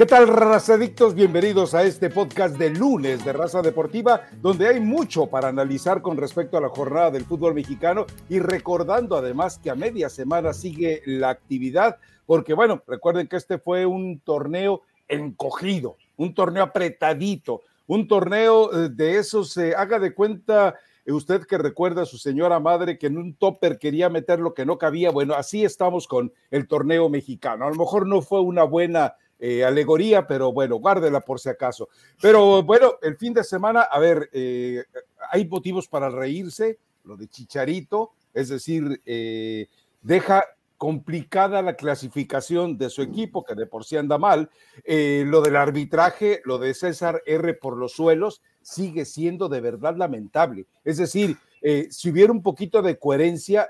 ¿Qué tal, razadictos? Bienvenidos a este podcast de lunes de Raza Deportiva, donde hay mucho para analizar con respecto a la jornada del fútbol mexicano y recordando además que a media semana sigue la actividad, porque bueno, recuerden que este fue un torneo encogido, un torneo apretadito, un torneo eh, de esos, se haga de cuenta eh, usted que recuerda a su señora madre que en un topper quería meter lo que no cabía, bueno, así estamos con el torneo mexicano. A lo mejor no fue una buena eh, alegoría, pero bueno, guárdela por si acaso. Pero bueno, el fin de semana, a ver, eh, hay motivos para reírse, lo de Chicharito, es decir, eh, deja complicada la clasificación de su equipo, que de por sí anda mal. lo del arbitraje, lo de César R por los suelos, sigue siendo de verdad lamentable. Es decir, si hubiera un poquito de coherencia,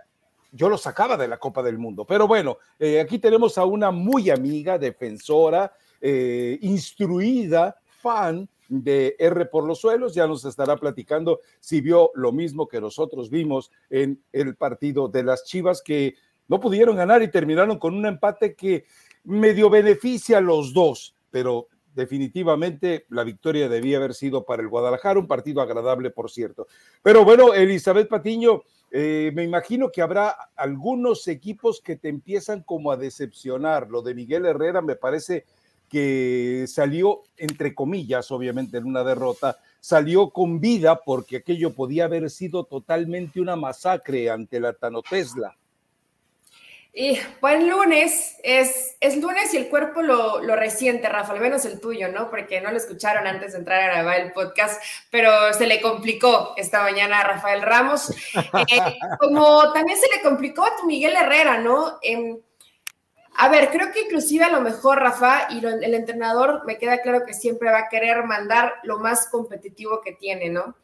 yo lo sacaba de la Copa del Mundo. Pero bueno, eh, aquí tenemos a una muy amiga, defensora, eh, instruida, fan de R por los suelos, ya nos estará platicando si vio lo mismo que nosotros vimos en el partido de las Chivas que no pudieron ganar y terminaron con un empate que medio beneficia a los dos, pero definitivamente la victoria debía haber sido para el Guadalajara, un partido agradable, por cierto. Pero bueno, Elizabeth Patiño, eh, me imagino que habrá algunos equipos que te empiezan como a decepcionar. Lo de Miguel Herrera me parece que salió, entre comillas, obviamente en una derrota, salió con vida porque aquello podía haber sido totalmente una masacre ante la Tano Tesla. Y buen lunes, es, es lunes y el cuerpo lo, lo resiente, Rafa, al menos el tuyo, ¿no? Porque no lo escucharon antes de entrar a grabar el podcast, pero se le complicó esta mañana a Rafael Ramos. Eh, como también se le complicó a tu Miguel Herrera, ¿no? Em, a ver, creo que inclusive a lo mejor, Rafa, y el entrenador me queda claro que siempre va a querer mandar lo más competitivo que tiene, ¿no?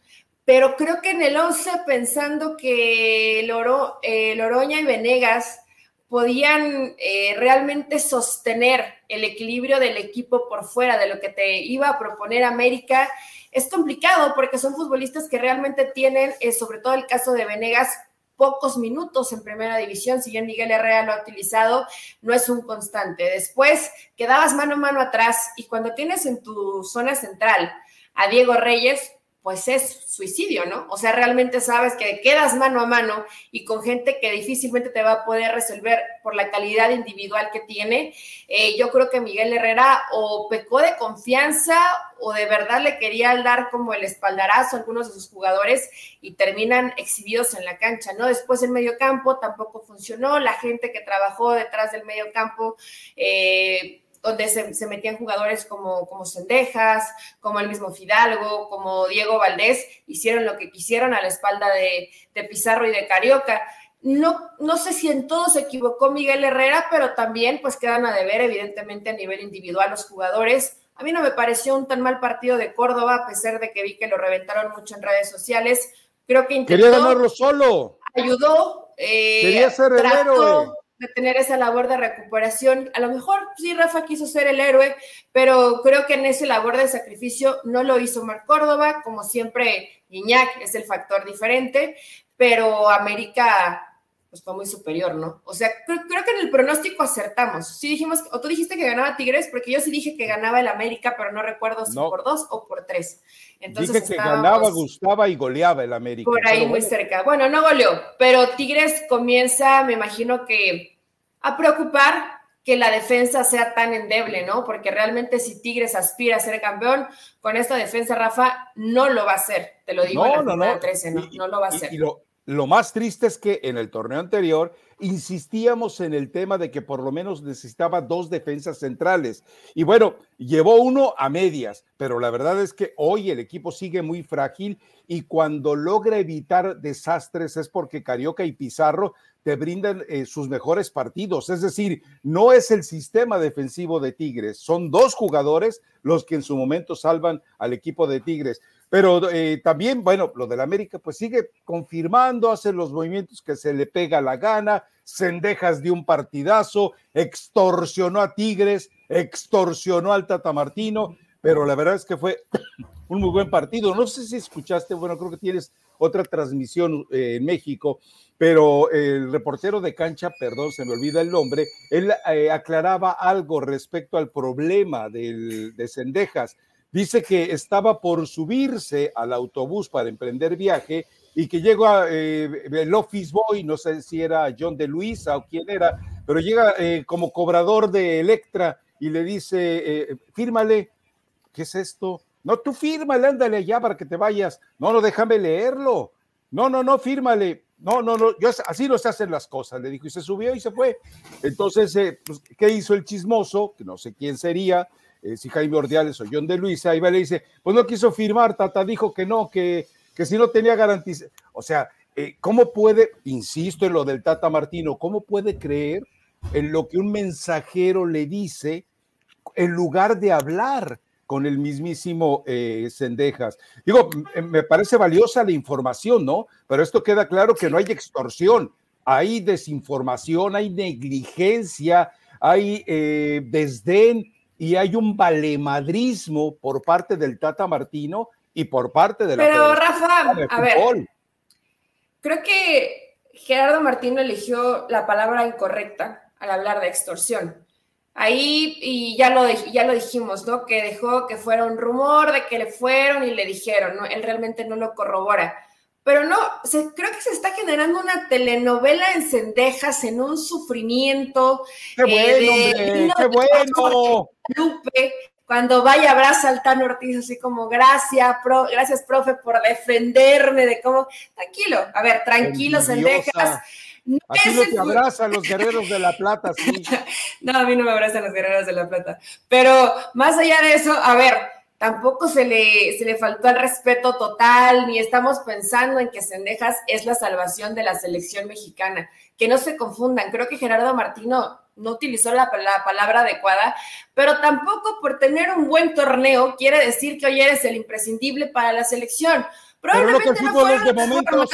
Pero creo que en el 11, pensando que Loro, eh, Loroña y Venegas podían eh, realmente sostener el equilibrio del equipo por fuera de lo que te iba a proponer América. Es complicado porque son futbolistas que realmente tienen, eh, sobre todo el caso de Venegas, pocos minutos en primera división, si bien Miguel Herrera lo ha utilizado, no es un constante. Después quedabas mano a mano atrás y cuando tienes en tu zona central a Diego Reyes, pues es suicidio, ¿no? O sea, realmente sabes que quedas mano a mano y con gente que difícilmente te va a poder resolver por la calidad individual que tiene. Eh, yo creo que Miguel Herrera o pecó de confianza o de verdad le quería dar como el espaldarazo a algunos de sus jugadores y terminan exhibidos en la cancha, ¿no? Después el medio campo tampoco funcionó, la gente que trabajó detrás del medio campo, eh, donde se, metían jugadores como, como Sendejas, como el mismo Fidalgo, como Diego Valdés, hicieron lo que quisieron a la espalda de, Pizarro y de Carioca. No, no sé si en todo se equivocó Miguel Herrera, pero también pues quedan a deber evidentemente a nivel individual los jugadores. A mí no me pareció un tan mal partido de Córdoba, a pesar de que vi que lo reventaron mucho en redes sociales. Creo que intentó... Quería ganarlo solo. Ayudó. Eh, Quería ser héroe de tener esa labor de recuperación. A lo mejor sí, Rafa quiso ser el héroe, pero creo que en esa labor de sacrificio no lo hizo Mar Córdoba, como siempre, Iñak es el factor diferente, pero América pues fue muy superior, ¿no? O sea, creo, que en el pronóstico acertamos. Sí dijimos, o tú dijiste que ganaba Tigres, porque yo sí dije que ganaba el América, pero no recuerdo si por dos o por tres. Entonces dije que ganaba, gustaba y goleaba el América. Por ahí muy cerca. Bueno, no goleó, pero Tigres comienza, me imagino que a preocupar que la defensa sea tan endeble, ¿no? Porque realmente si Tigres aspira a ser campeón, con esta defensa, Rafa, no lo va a hacer. Te lo digo no, en la no, 13, no, no lo va a hacer. Lo más triste es que en el torneo anterior insistíamos en el tema de que por lo menos necesitaba dos defensas centrales. Y bueno, llevó uno a medias, pero la verdad es que hoy el equipo sigue muy frágil y cuando logra evitar desastres es porque Carioca y Pizarro te brindan eh, sus mejores partidos. Es decir, no es el sistema defensivo de Tigres, son dos jugadores los que en su momento salvan al equipo de Tigres. Pero eh, también, bueno, lo del América, pues sigue confirmando, hace los movimientos que se le pega la gana, cendejas de un partidazo, extorsionó a Tigres, extorsionó al Tata Martino, pero la verdad es que fue un muy buen partido. No sé si escuchaste, bueno, creo que tienes otra transmisión eh, en México, pero el reportero de cancha, perdón, se me olvida el nombre, él eh, aclaraba algo respecto al problema del, de Cendejas. Dice que estaba por subirse al autobús para emprender viaje y que llega el office boy, no sé si era John de Luisa o quién era, pero llega como cobrador de Electra y le dice, fírmale, ¿qué es esto? No, tú fírmale, ándale allá para que te vayas. No, no, déjame leerlo. No, no, no, fírmale. No, no, no, yo, así no se hacen las cosas, le dijo, y se subió y se fue. Entonces, eh, pues, ¿qué hizo el chismoso? Que no sé quién sería, eh, si Jaime Ordiales o John de Luisa, y va le dice, pues no quiso firmar, Tata dijo que no, que, que si no tenía garantía. O sea, eh, ¿cómo puede, insisto en lo del Tata Martino, cómo puede creer en lo que un mensajero le dice en lugar de hablar? con el mismísimo eh, Cendejas. Digo, me parece valiosa la información, ¿no? Pero esto queda claro que no hay extorsión, hay desinformación, hay negligencia, hay eh, desdén y hay un valemadrismo por parte del Tata Martino y por parte de la Pero Rafa, a ver, creo que Gerardo Martino eligió la palabra incorrecta al hablar de extorsión. Ahí, y ya lo, ya lo dijimos, ¿no? Que dejó que fuera un rumor de que le fueron y le dijeron, ¿no? Él realmente no lo corrobora. Pero no, creo que se está generando una telenovela en cendejas, en un sufrimiento. ¡Qué bueno, ¡Qué bueno! Lupe, cuando vaya abraza al Tano Ortiz así como gracias, gracias profe por defenderme de cómo, tranquilo, a ver, tranquilo, cendejas Así no te abrazan los guerreros de la plata, sí. no, a mí no me abrazan los guerreros de la plata. Pero más allá de eso, a ver, tampoco se le, se le faltó el respeto total, ni estamos pensando en que Sendejas es la salvación de la selección mexicana. Que no se confundan, creo que Gerardo Martino no utilizó la, palabra adecuada, pero tampoco por tener un buen torneo quiere decir que hoy eres el imprescindible para la selección. Probablemente pero no, de momentos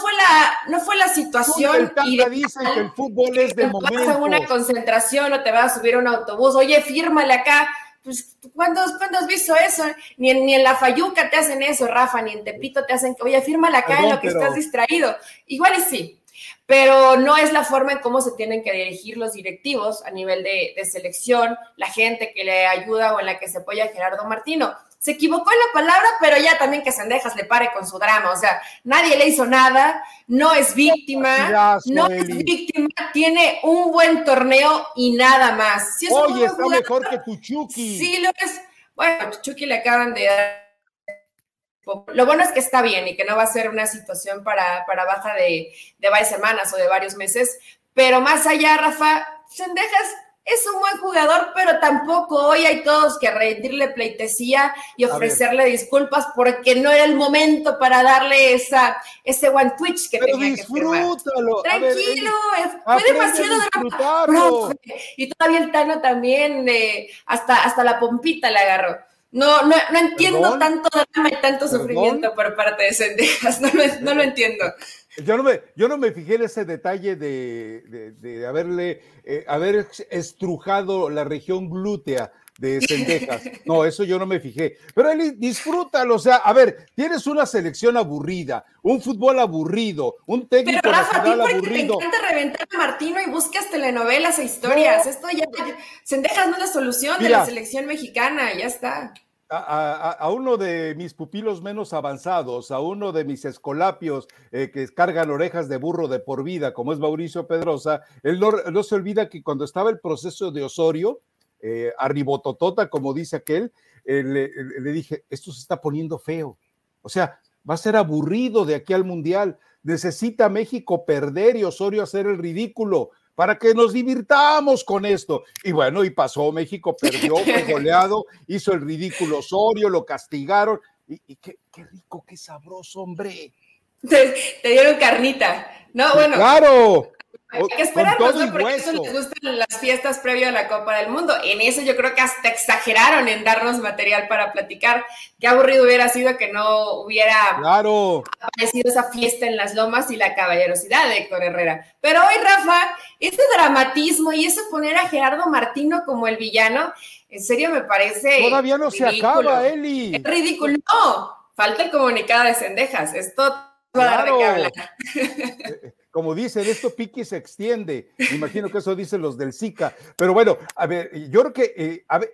fue la, no fue la situación. y dice que el fútbol es de momento. Vas a una concentración o te vas a subir a un autobús, oye, fírmale acá. Pues, ¿cuándo, has visto eso? Ni en, ni en la Fayuca te hacen eso, Rafa, ni en Tepito te hacen, oye, fírmale acá en lo que estás distraído. Igual y sí, pero no es la forma en cómo se tienen que dirigir los directivos a nivel de, de selección, la gente que le ayuda o en la que se apoya a Gerardo Martino se equivocó en la palabra, pero ya también que Sendejas le pare con su drama. O sea, nadie le hizo nada, no es víctima, no es víctima, tiene un buen torneo y nada más. Oye, está mejor que tu Chucky. Sí, lo es. Bueno, Chucky le acaban de dar. Lo bueno es que está bien y que no va a ser una situación para, para baja de, de varias semanas o de varios meses. Pero más allá, Rafa, Sendejas es un buen jugador, pero tampoco hoy hay todos que rendirle pleitesía y ofrecerle disculpas porque no era el momento para darle esa, ese one twitch que tenía que firmar. Tranquilo, fue demasiado drama. Y todavía el Tano también, eh, hasta, hasta la pompita le agarró. No, no, no entiendo tanto drama y tanto sufrimiento por parte de Sendejas, no no lo entiendo. Yo no me, yo no me fijé en ese detalle de, haberle, eh, haber estrujado la región glútea de Cendejas. No, eso yo no me fijé. Pero Eli, disfrútalo. O sea, a ver, tienes una selección aburrida, un fútbol aburrido, un técnico Pero Rafa, nacional a aburrido. Te encanta reventar a Martino y buscas telenovelas e historias. Esto ya, Cendejas no es la solución de la selección mexicana, ya está a, uno de mis pupilos menos avanzados, a uno de mis escolapios eh, que cargan orejas de burro de por vida, como es Mauricio Pedrosa, él no, se olvida que cuando estaba el proceso de Osorio, eh, arribototota, como dice aquel, eh, le dije, esto se está poniendo feo. O sea, va a ser aburrido de aquí al Mundial. Necesita México perder y Osorio hacer el ridículo para que nos divirtamos con esto. Y bueno, y pasó, México perdió, fue goleado, hizo el ridículo Osorio, lo castigaron. Y, qué, rico, qué sabroso, hombre. Te, dieron carnita. No, bueno. Claro. Hay que esperarnos, ¿no? Porque eso les gustan las fiestas previo a la Copa del Mundo. En eso yo creo que hasta exageraron en darnos material para platicar. Qué aburrido hubiera sido que no hubiera claro. aparecido esa fiesta en las lomas y la caballerosidad de Héctor Herrera. Pero hoy, Rafa, ese dramatismo y eso poner a Gerardo Martino como el villano, en serio me parece. Todavía no se acaba, Eli. Es ridículo. No, falta el comunicado de Cendejas. Esto va a dar hablar. Como dicen, esto pique se extiende. Me imagino que eso dicen los del SICA. Pero bueno, a ver, yo creo que, eh, a ver,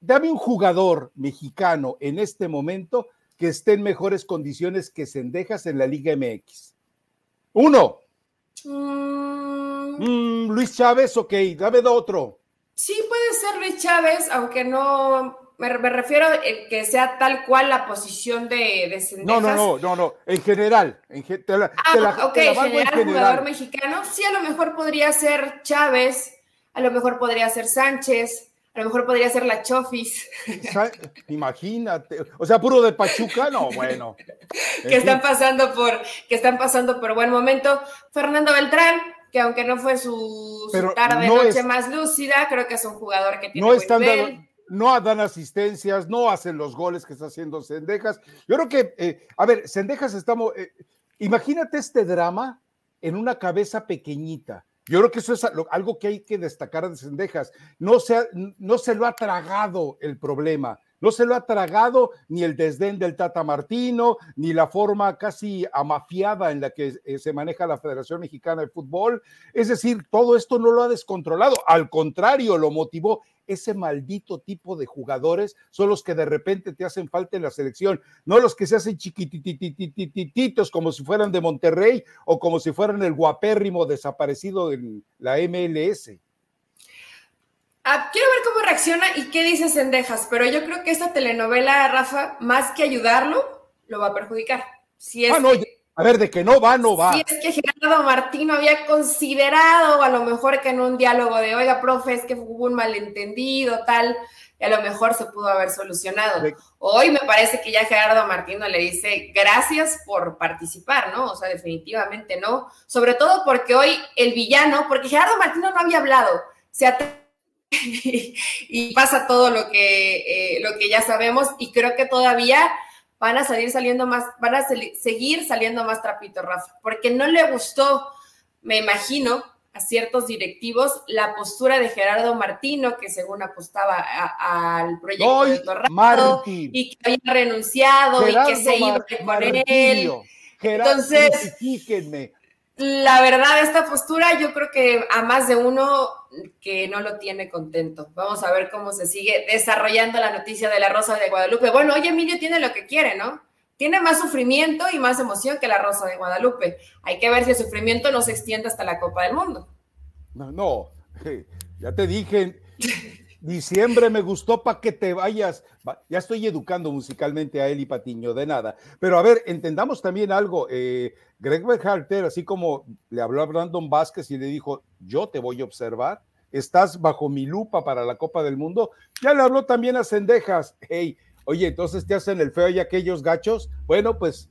dame un jugador mexicano en este momento que esté en mejores condiciones que Cendejas en la Liga MX. Uno. Mm. Mm, Luis Chávez, ok, dame de otro. Sí, puede ser Luis Chávez, aunque no me, refiero a que sea tal cual la posición de, de No, no, no, no, no, en general. En, ah, ok, general, jugador mexicano. Sí, a lo mejor podría ser Chávez, a lo mejor podría ser Sánchez, a lo mejor podría ser la Chofis. Imagínate, o sea, puro de Pachuca, no, bueno. que están pasando por, que están pasando por buen momento. Fernando Beltrán, que aunque no fue su, tarde noche más lúcida, creo que es un jugador que tiene no buen no dan asistencias, no hacen los goles que está haciendo Sendejas. Yo creo que, eh, a ver, Sendejas estamos, eh, imagínate este drama en una cabeza pequeñita. Yo creo que eso es algo que hay que destacar de Sendejas. No se, no se lo ha tragado el problema. No se lo ha tragado ni el desdén del Tata Martino, ni la forma casi amafiada en la que eh, se maneja la Federación Mexicana de Fútbol. Es decir, todo esto no lo ha descontrolado, al contrario, lo motivó. Ese maldito tipo de jugadores son los que de repente te hacen falta en la selección, no los que se hacen chiquitititititos como si fueran de Monterrey o como si fueran el guapérrimo desaparecido de la MLS. Ah, quiero ver cómo reacciona y qué dice Sendejas, pero yo creo que esta telenovela, Rafa, más que ayudarlo, lo va a perjudicar. Si es, ah, no, a ver, de que no va, no va. Si es que Gerardo Martino había considerado, a lo mejor que en un diálogo de, oiga, profe, es que hubo un malentendido, tal, y a lo mejor se pudo haber solucionado. Hoy me parece que ya Gerardo Martino le dice gracias por participar, ¿no? O sea, definitivamente no. Sobre todo porque hoy el villano, porque Gerardo Martino no había hablado, se y pasa todo lo que, eh, lo que ya sabemos y creo que todavía van a salir saliendo más, van a seguir saliendo más trapitos, Rafa, porque no le gustó, me imagino, a ciertos directivos la postura de Gerardo Martino, que según apostaba al proyecto de Torrado y que había renunciado y que se iba con él. Entonces, la verdad, esta postura yo creo que a más de uno que no lo tiene contento. Vamos a ver cómo se sigue desarrollando la noticia de la Rosa de Guadalupe. Bueno, hoy Emilio tiene lo que quiere, ¿no? Tiene más sufrimiento y más emoción que la Rosa de Guadalupe. Hay que ver si el sufrimiento no se extiende hasta la Copa del Mundo. No, no, ya te dije, Diciembre me gustó para que te vayas. Ya estoy educando musicalmente a y Patiño, de nada. Pero a ver, entendamos también algo. Eh, Greg así como le habló a Brandon Vázquez y le dijo, yo te voy a observar, estás bajo mi lupa para la Copa del Mundo, ya le habló también a Cendejas. Hey, oye, entonces te hacen el feo y aquellos gachos. Bueno, pues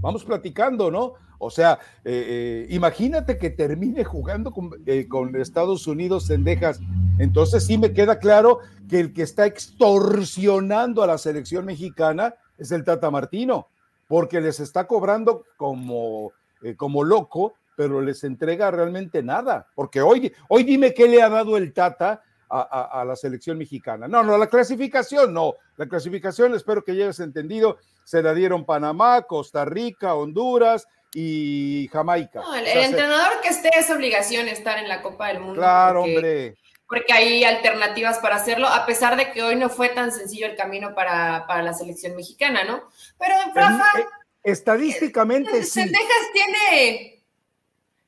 vamos platicando, ¿no? O sea, eh, eh, imagínate que termine jugando con, con Estados Unidos Cendejas entonces sí me queda claro que el que está extorsionando a la selección mexicana es el Tata Martino, porque les está cobrando como, eh, como loco, pero les entrega realmente nada. Porque hoy, hoy dime qué le ha dado el Tata a, la selección mexicana. No, no, la clasificación no. La clasificación, espero que hayas entendido, se la dieron Panamá, Costa Rica, Honduras y Jamaica. el, entrenador que esté es obligación estar en la Copa del Mundo. Claro, hombre porque hay alternativas para hacerlo, a pesar de que hoy no fue tan sencillo el camino para, la selección mexicana, ¿no? Pero, Rafa... Eh, estadísticamente, sí. Sendejas tiene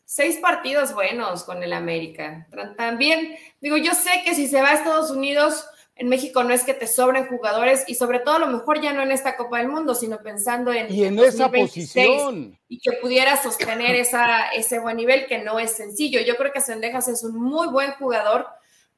seis partidos buenos con el América. También, digo, yo sé que si se va a Estados Unidos, en México no es que te sobren jugadores y sobre todo a lo mejor ya no en esta Copa del Mundo, sino pensando en... Y en esa posición. Y que pudiera sostener esa, ese buen nivel que no es sencillo. Yo creo que Sendejas es un muy buen jugador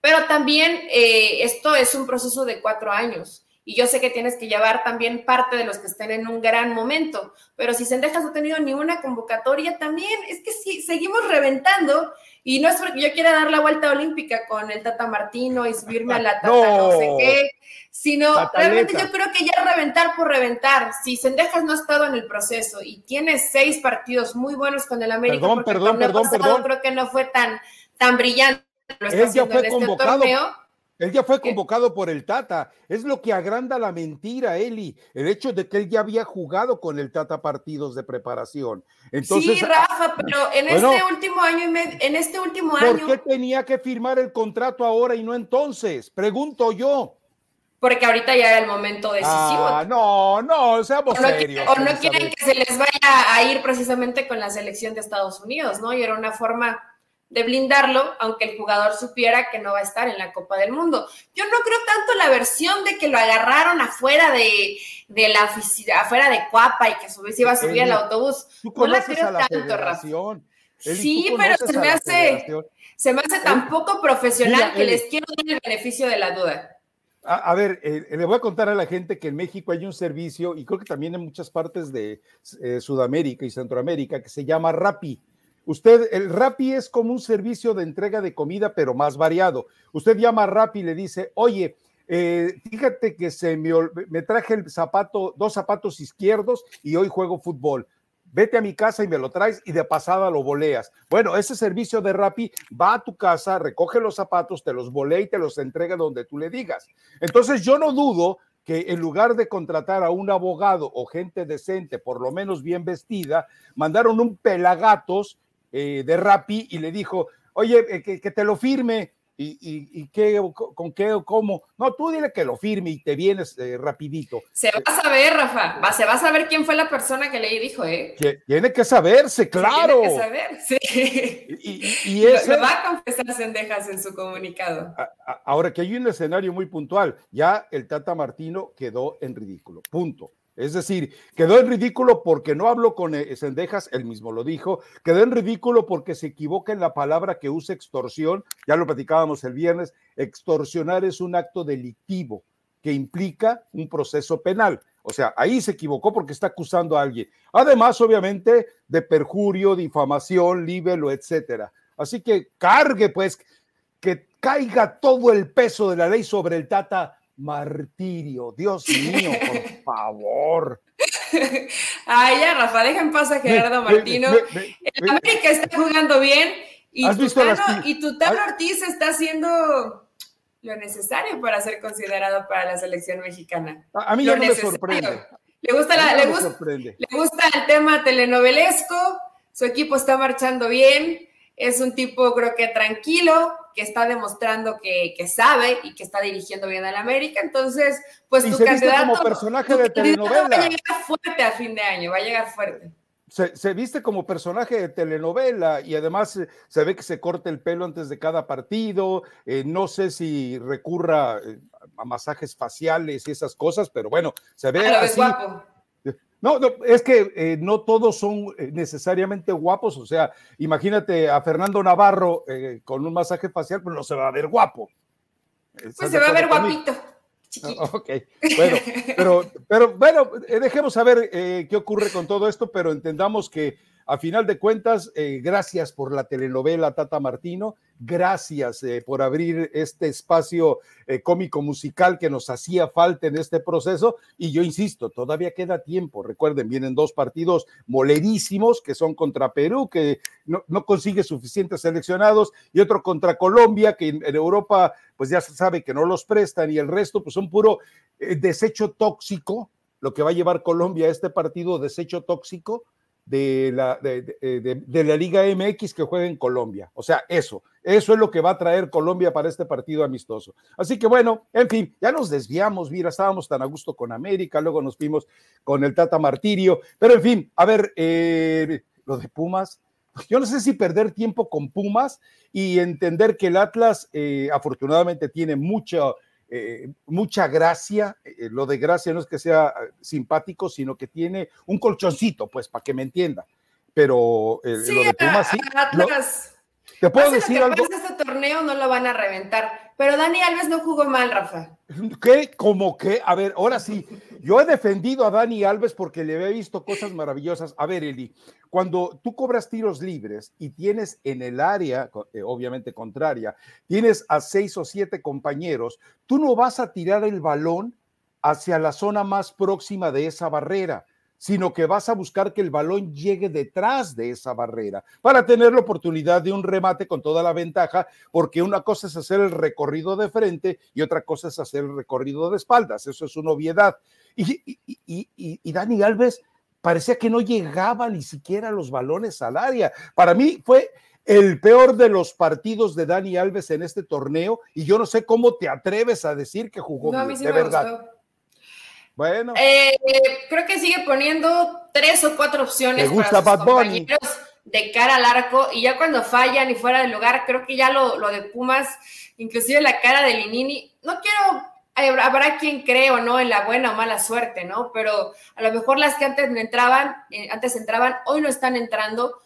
pero también eh, esto es un proceso de cuatro años. Y yo sé que tienes que llevar también parte de los que estén en un gran momento, pero si Sendejas no ha tenido ni una convocatoria, también es que si seguimos reventando, y no es porque yo quiera dar la vuelta olímpica con el Tata Martino y subirme a la Tata no, sé qué, sino realmente yo creo que ya reventar por reventar. Si Sendejas no ha estado en el proceso y tiene seis partidos muy buenos con el América, perdón, perdón, perdón, perdón. creo que no fue tan, tan brillante él ya fue este convocado. Él ya fue convocado por el Tata. Es lo que agranda la mentira, Eli. El hecho de que él ya había jugado con el Tata partidos de preparación. Entonces, sí, Rafa, pero en este último año en este último año. ¿Por qué tenía que firmar el contrato ahora y no entonces? Pregunto yo porque ahorita ya era el momento decisivo. Ah, no, no, seamos serios. o no quieren que se les vaya a ir precisamente con la selección de Estados Unidos, ¿no? Y era una forma de blindarlo, aunque el jugador supiera que no va a estar en la Copa del Mundo. Yo no creo tanto la versión de que lo agarraron afuera de, de la afuera de Cuapa y que se iba a subir al autobús. no la creo tanto, Rafa. Sí, pero se me hace, se me hace tan poco profesional que les quiero dar el beneficio de la duda. A, ver, eh, le voy a contar a la gente que en México hay un servicio, y creo que también en muchas partes de eh, Sudamérica y Centroamérica, que se llama Rappi. Usted, el Rappi es como un servicio de entrega de comida, pero más variado. Usted llama a Rappi y le dice, oye, eh, fíjate que se me, traje el zapato, dos zapatos izquierdos y hoy juego fútbol vete a mi casa y me lo traes y de pasada lo boleas. Bueno, ese servicio de Rappi va a tu casa, recoge los zapatos, te los volea y te los entrega donde tú le digas. Entonces yo no dudo que en lugar de contratar a un abogado o gente decente, por lo menos bien vestida, mandaron un pelagatos eh, de Rappi y le dijo, oye, eh, que, que te lo firme y, qué, con qué o cómo. No, tú dile que lo firme y te vienes eh, rapidito. Se va a saber, Rafa, se va a saber quién fue la persona que le dijo, ¿eh? tiene que saberse, claro. tiene que saber, sí. Y, lo, va a confesar Sendejas en su comunicado. ahora que hay un escenario muy puntual, ya el Tata Martino quedó en ridículo, punto. Es decir, quedó en ridículo porque no habló con Sendejas, él mismo lo dijo, quedó en ridículo porque se equivoca en la palabra que usa extorsión, ya lo platicábamos el viernes, extorsionar es un acto delictivo que implica un proceso penal. O sea, ahí se equivocó porque está acusando a alguien. Además, obviamente, de perjurio, difamación, libelo, etcétera. Así que cargue, pues, que caiga todo el peso de la ley sobre el Tata martirio. Dios mío, por favor. Ay, ya, Rafa, deja en paz a Gerardo Martino. el América está jugando bien y Tutano, y Tutano Ortiz está haciendo lo necesario para ser considerado para la selección mexicana. A, mí ya no me sorprende. Le gusta, la, le, gusta, le gusta el tema telenovelesco, su equipo está marchando bien, es un tipo creo que tranquilo, que está demostrando que, sabe y que está dirigiendo bien al América. Entonces, pues tu candidato como personaje de telenovela. Va a llegar fuerte a fin de año, va a llegar fuerte. Se, viste como personaje de telenovela y además se ve que se corta el pelo antes de cada partido. Eh, no sé si recurra eh, a masajes faciales y esas cosas, pero bueno, se ve ah, así. No, no, es que eh, no todos son eh, necesariamente guapos, o sea, imagínate a Fernando Navarro eh, con un masaje facial, pues no se va a ver guapo. Pues se va a ver guapito. Ok, bueno, pero, pero bueno, dejemos saber qué ocurre con todo esto, pero entendamos que a final de cuentas, gracias por la telenovela Tata Martino, Gracias eh, por abrir este espacio eh, cómico musical que nos hacía falta en este proceso. Y yo insisto, todavía queda tiempo. Recuerden, vienen dos partidos molerísimos que son contra Perú, que no, consigue suficientes seleccionados, y otro contra Colombia, que en, Europa pues ya se sabe que no los prestan, y el resto pues son puro eh, desecho tóxico, lo que va a llevar Colombia a este partido, desecho tóxico de la, de, la Liga MX que juega en Colombia. O sea, eso, eso es lo que va a traer Colombia para este partido amistoso. Así que bueno, en fin, ya nos desviamos, mira, estábamos tan a gusto con América, luego nos fuimos con el Tata Martirio, pero en fin, a ver, eh, lo de Pumas, yo no sé si perder tiempo con Pumas y entender que el Atlas eh, afortunadamente tiene mucho eh, mucha gracia. Eh, lo de gracia no es que sea simpático, sino que tiene un colchoncito, pues, para que me entienda. Pero lo de Pumas sí. Te puedo decir algo. Este torneo no lo van a reventar, pero Dani Alves no jugó mal, Rafa. ¿Qué? ¿Cómo qué? A ver, ahora sí. Yo he defendido a Dani Alves porque le he visto cosas maravillosas. A ver, Eli, cuando tú cobras tiros libres y tienes en el área, eh, obviamente contraria, tienes a seis o siete compañeros, tú no vas a tirar el balón hacia la zona más próxima de esa barrera, sino que vas a buscar que el balón llegue detrás de esa barrera para tener la oportunidad de un remate con toda la ventaja, porque una cosa es hacer el recorrido de frente y otra cosa es hacer el recorrido de espaldas, eso es una obviedad. Y, y, Dani Alves parecía que no llegaba ni siquiera los balones al área. Para mí fue el peor de los partidos de Dani Alves en este torneo y yo no sé cómo te atreves a decir que jugó bien, de verdad. Bueno. Eh, creo que sigue poniendo tres o cuatro opciones para sus compañeros de cara al arco y ya cuando fallan y fuera del lugar, creo que ya lo, de Pumas, inclusive la cara de Linini, no quiero habrá quien cree o no en la buena o mala suerte, ¿no? Pero a lo mejor las que antes entraban, eh, antes entraban, hoy no están entrando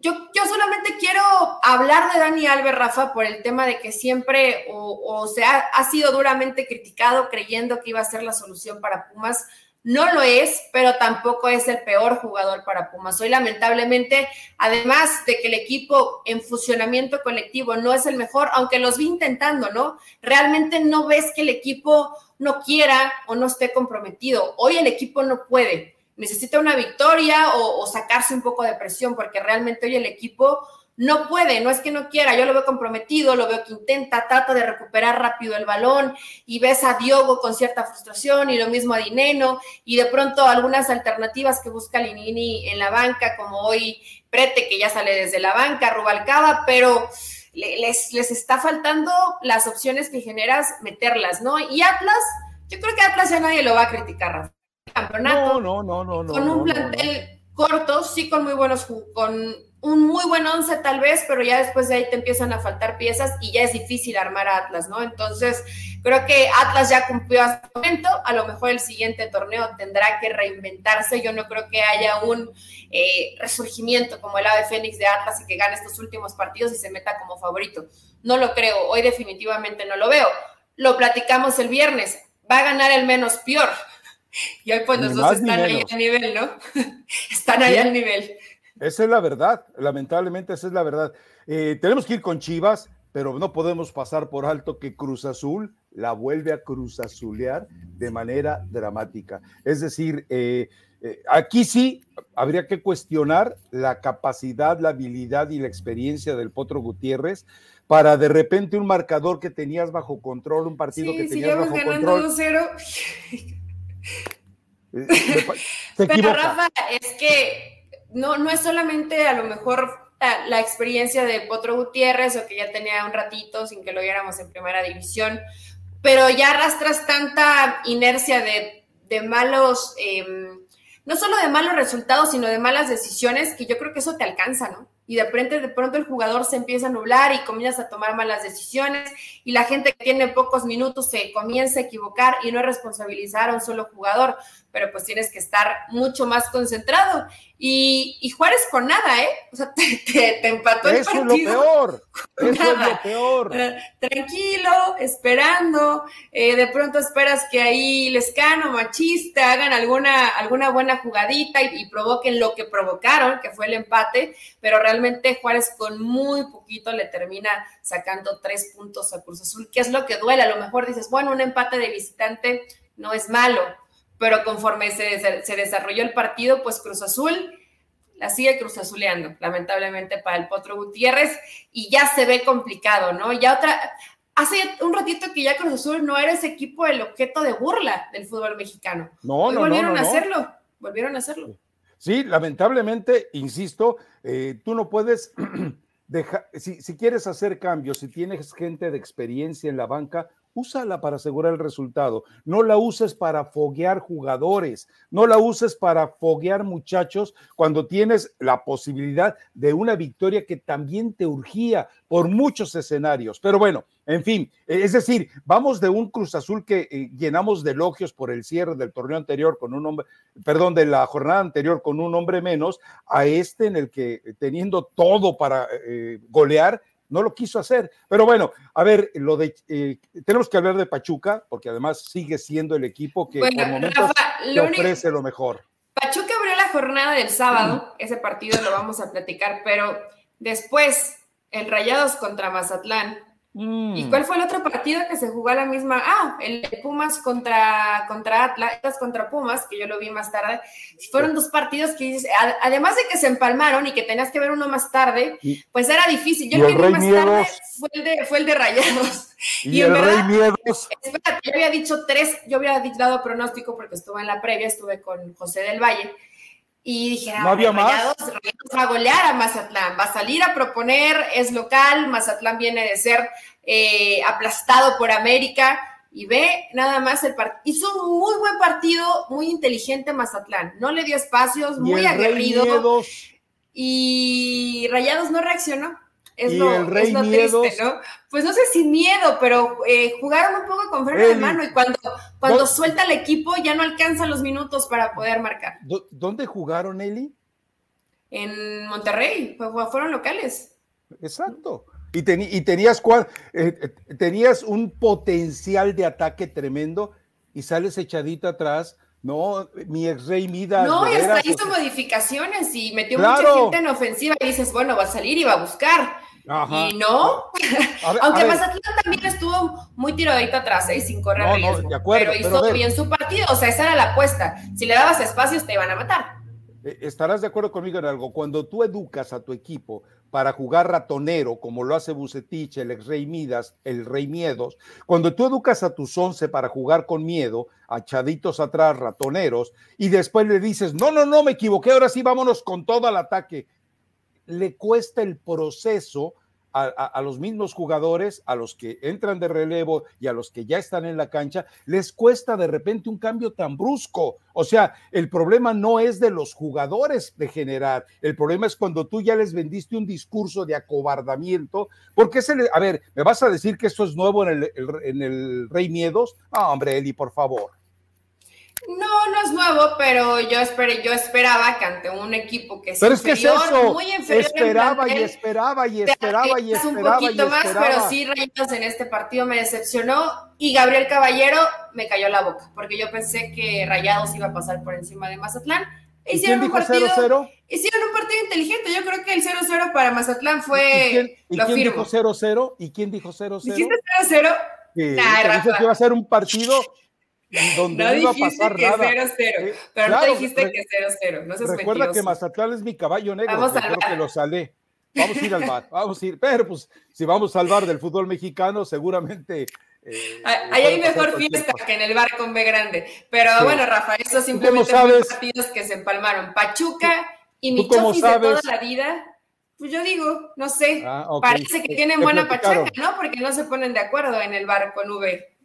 yo, solamente quiero hablar de Dani Alves, Rafa, por el tema de que siempre o, se ha, ha, sido duramente criticado creyendo que iba a ser la solución para Pumas. No lo es, pero tampoco es el peor jugador para Pumas. Hoy, lamentablemente, además de que el equipo en funcionamiento colectivo no es el mejor, aunque los vi intentando, ¿no? Realmente no ves que el equipo no quiera o no esté comprometido. Hoy el equipo no puede necesita una victoria o, sacarse un poco de presión, porque realmente hoy el equipo no puede, no es que no quiera, yo lo veo comprometido, lo veo que intenta, trata de recuperar rápido el balón y ves a Diogo con cierta frustración y lo mismo a Dineno y de pronto algunas alternativas que busca Linini en la banca, como hoy Prete que ya sale desde la banca, Rubalcaba, pero les, les está faltando las opciones que generas meterlas, ¿no? Y Atlas, yo creo que Atlas ya nadie lo va a criticar, Rafa campeonato. No, no, no, no. Con un plantel corto, sí con muy buenos, con un muy buen once tal vez, pero ya después de ahí te empiezan a faltar piezas y ya es difícil armar a Atlas, ¿no? Entonces, creo que Atlas ya cumplió hasta el momento, a lo mejor el siguiente torneo tendrá que reinventarse, yo no creo que haya un eh, resurgimiento como el ave fénix de Atlas y que gane estos últimos partidos y se meta como favorito. No lo creo, hoy definitivamente no lo veo. Lo platicamos el viernes, va a ganar el menos peor. Y hoy pues los dos están ahí al nivel, ¿no? están ahí al nivel. Esa es la verdad, lamentablemente esa es la verdad. Eh, tenemos que ir con Chivas, pero no podemos pasar por alto que Cruz Azul la vuelve a Cruz Azulear de manera dramática. Es decir, eh, eh, aquí sí habría que cuestionar la capacidad, la habilidad y la experiencia del Potro Gutiérrez para de repente un marcador que tenías bajo control, un partido que tenías bajo control. 2-0. Pero Rafa, es que no, no es solamente a lo mejor la, experiencia de Potro Gutiérrez o que ya tenía un ratito sin que lo viéramos en primera división, pero ya arrastras tanta inercia de, malos, em, no solo de malos resultados, sino de malas decisiones, que yo creo que eso te alcanza, ¿no? Y de pronto, de pronto el jugador se empieza a nublar y comienzas a tomar malas decisiones y la gente que tiene pocos minutos se comienza a equivocar y no es responsabilizar a un solo jugador, pero pues tienes que estar mucho más concentrado. Y, Juárez con nada, ¿eh? O sea, te, empató el partido. Eso es lo peor. Eso es lo peor. Eh, tranquilo, esperando. Eh, de pronto esperas que ahí Lescano, Machista, hagan alguna, alguna buena jugadita y, y provoquen lo que provocaron, que fue el empate, pero realmente Juárez con muy poquito le termina sacando tres puntos a Cruz Azul, que es lo que duele. A lo mejor dices, bueno, un empate de visitante no es malo pero conforme se, se desarrolló el partido, pues Cruz Azul la sigue Cruz Azuleando, lamentablemente para el Potro Gutiérrez, y ya se ve complicado, ¿no? Ya otra, hace un ratito que ya Cruz Azul no era ese equipo el objeto de burla del fútbol mexicano. No, no, volvieron a hacerlo, volvieron a hacerlo. Sí, lamentablemente, insisto, eh, tú no puedes dejar, si, si quieres hacer cambios, si tienes gente de experiencia en la banca, úsala para asegurar el resultado. No la uses para foguear jugadores, no la uses para foguear muchachos cuando tienes la posibilidad de una victoria que también te urgía por muchos escenarios. Pero bueno, en fin, es decir, vamos de un Cruz Azul que eh, llenamos de elogios por el cierre del torneo anterior con un hombre, perdón, de la jornada anterior con un hombre menos, a este en el que teniendo todo para eh, golear, no lo quiso hacer. Pero bueno, a ver, lo de eh, tenemos que hablar de Pachuca, porque además sigue siendo el equipo que por momentos ofrece lo mejor. Pachuca abrió la jornada del sábado, ese partido lo vamos a platicar, pero después el Rayados contra Mazatlán, Mm. ¿Y cuál fue el otro partido que se jugó a la misma? Ah, el Pumas contra, contra Atlas, contra Pumas, que yo lo vi más tarde. Fueron dos partidos que, además de que se empalmaron y que tenías que ver uno más tarde, pues era difícil. Yo el que vi más tarde fue el, de, fue el de Rayados. Y, el Rey Miedos. Espérate, yo había dicho tres, yo había dado pronóstico porque estuve en la previa, estuve con José del Valle y dije, ¿No había más? va a golear a Mazatlán, va a salir a proponer, es local, Mazatlán viene de ser eh, aplastado por América y ve nada más el partido. Hizo un muy buen partido, muy inteligente Mazatlán, no le dio espacios, muy aguerrido. Y Rayados no reaccionó. Es, lo, es lo triste, ¿no? Pues no sé si miedo, pero eh, jugaron un poco con freno de mano y cuando, cuando suelta el equipo ya no alcanza los minutos para poder marcar. ¿Dónde jugaron, Eli? En Monterrey, fueron locales. Exacto. Y, y tenías, eh, eh, tenías un potencial de ataque tremendo y sales echadita atrás. No, mi ex rey Mida. No, y hasta hizo modificaciones y metió mucha gente en ofensiva y dices, bueno, va a salir y va a buscar. Y no, aunque Mazatlán también estuvo muy tiradito atrás, ¿eh? sin correr riesgo, pero hizo bien su partido, o sea, esa era la apuesta. Si le dabas espacios te iban a matar. Eh, estarás de acuerdo conmigo en algo. Cuando tú educas a tu equipo para jugar ratonero, como lo hace Bucetich, el ex Rey Midas, el Rey Miedos, cuando tú educas a tus once para jugar con miedo, achaditos atrás, ratoneros, y después le dices, no, no, no, me equivoqué, ahora sí vámonos con todo al ataque, le cuesta el proceso a, los mismos jugadores, a los que entran de relevo y a los que ya están en la cancha, les cuesta de repente un cambio tan brusco. O sea, el problema no es de los jugadores de generar, el problema es cuando tú ya les vendiste un discurso de acobardamiento, porque se le, a ver, ¿me vas a decir que esto es nuevo en el, en el Rey Miedos? Ah, hombre, Eli, por favor. No, no es nuevo, pero yo esperé, yo esperaba que ante un equipo que es pero es que es eso. muy inferior esperaba y esperaba y esperaba y esperaba un poquito más, pero sí Rayados en este partido me decepcionó y Gabriel Caballero me cayó la boca, porque yo pensé que Rayados iba a pasar por encima de Mazatlán. Hicieron un partido, 0-0? Hicieron un partido inteligente. Yo creo que el 0-0 para Mazatlán fue. ¿Y quién, ¿y quién dijo 0-0? ¿Y quién dijo 0-0? ¿Dijiste 0-0? Sí, nah, que iba a ser un partido donde no, iba a pasar que nada. 0-0, eh, pero no dijiste que 0-0. No recuerda mentiroso. que Mazatlán es mi caballo negro, vamos creo que lo salé. Vamos a ir al bar, vamos a ir. Pero pues, si vamos al bar del fútbol mexicano, seguramente. Eh, Ahí hay mejor fiesta que en el bar con B grande. Pero bueno, Rafa, eso simplemente fueron partidos que se empalmaron. Pachuca y Michofis de toda la vida. Pues yo digo, no sé, ah, parece que tienen buena pachaca, ¿no? Porque no se ponen de acuerdo en el bar con V.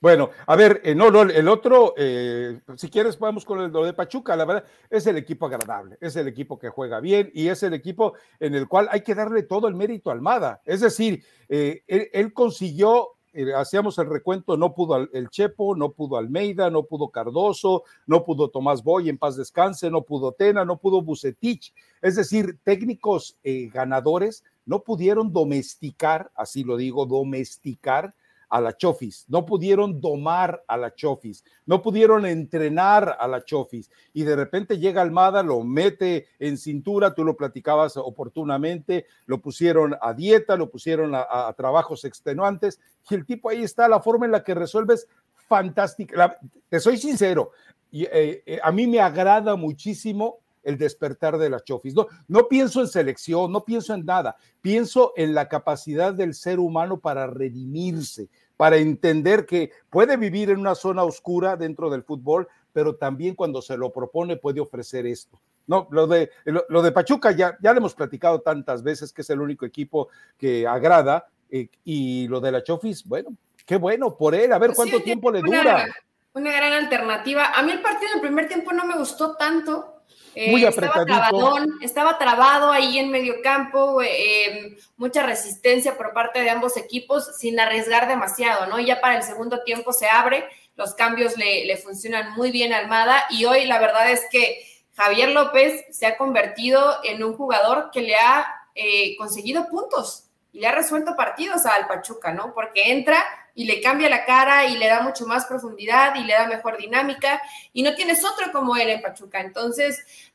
Bueno, a ver, eh, no, no, el otro, eh, si quieres, vamos con lo de Pachuca, la verdad, es el equipo agradable, es el equipo que juega bien y es el equipo en el cual hay que darle todo el mérito a Almada. Es decir, eh, él, consiguió, hacíamos el recuento, no pudo el Chepo, no pudo Almeida, no pudo Cardoso, no pudo Tomás Boy en paz descanse, no pudo Tena, no pudo Bucetich. Es decir, técnicos ganadores no pudieron domesticar, así lo digo, domesticar a la Chofis, no pudieron domar a la Chofis, no pudieron entrenar a la Chofis. Y de repente llega Almada, lo mete en cintura, tú lo platicabas oportunamente, lo pusieron a dieta, lo pusieron a, trabajos extenuantes y el tipo ahí está, la forma en la que resuelves fantástica. te soy sincero, eh, eh, a mí me agrada muchísimo el despertar de las Chofis. No, no pienso en selección, no pienso en nada, pienso en la capacidad del ser humano para redimirse, para entender que puede vivir en una zona oscura dentro del fútbol, pero también cuando se lo propone puede ofrecer esto. No, lo de, lo, de Pachuca ya, ya lo hemos platicado tantas veces que es el único equipo que agrada eh, y lo de la Chofis, bueno, qué bueno por él, a ver cuánto tiempo le dura. Una gran alternativa. A mí el partido del primer tiempo no me gustó tanto, eh, estaba, trabadón, estaba trabado ahí en medio campo, em, mucha resistencia por parte de ambos equipos sin arriesgar demasiado, ¿no? Y ya para el segundo tiempo se abre, los cambios le, funcionan muy bien a Almada y hoy la verdad es que Javier López se ha convertido en un jugador que le ha eh, conseguido puntos y le ha resuelto partidos al Pachuca, ¿no? Porque entra y le cambia la cara y le da mucho más profundidad y le da mejor dinámica y no tienes otro como él en Pachuca. Entonces,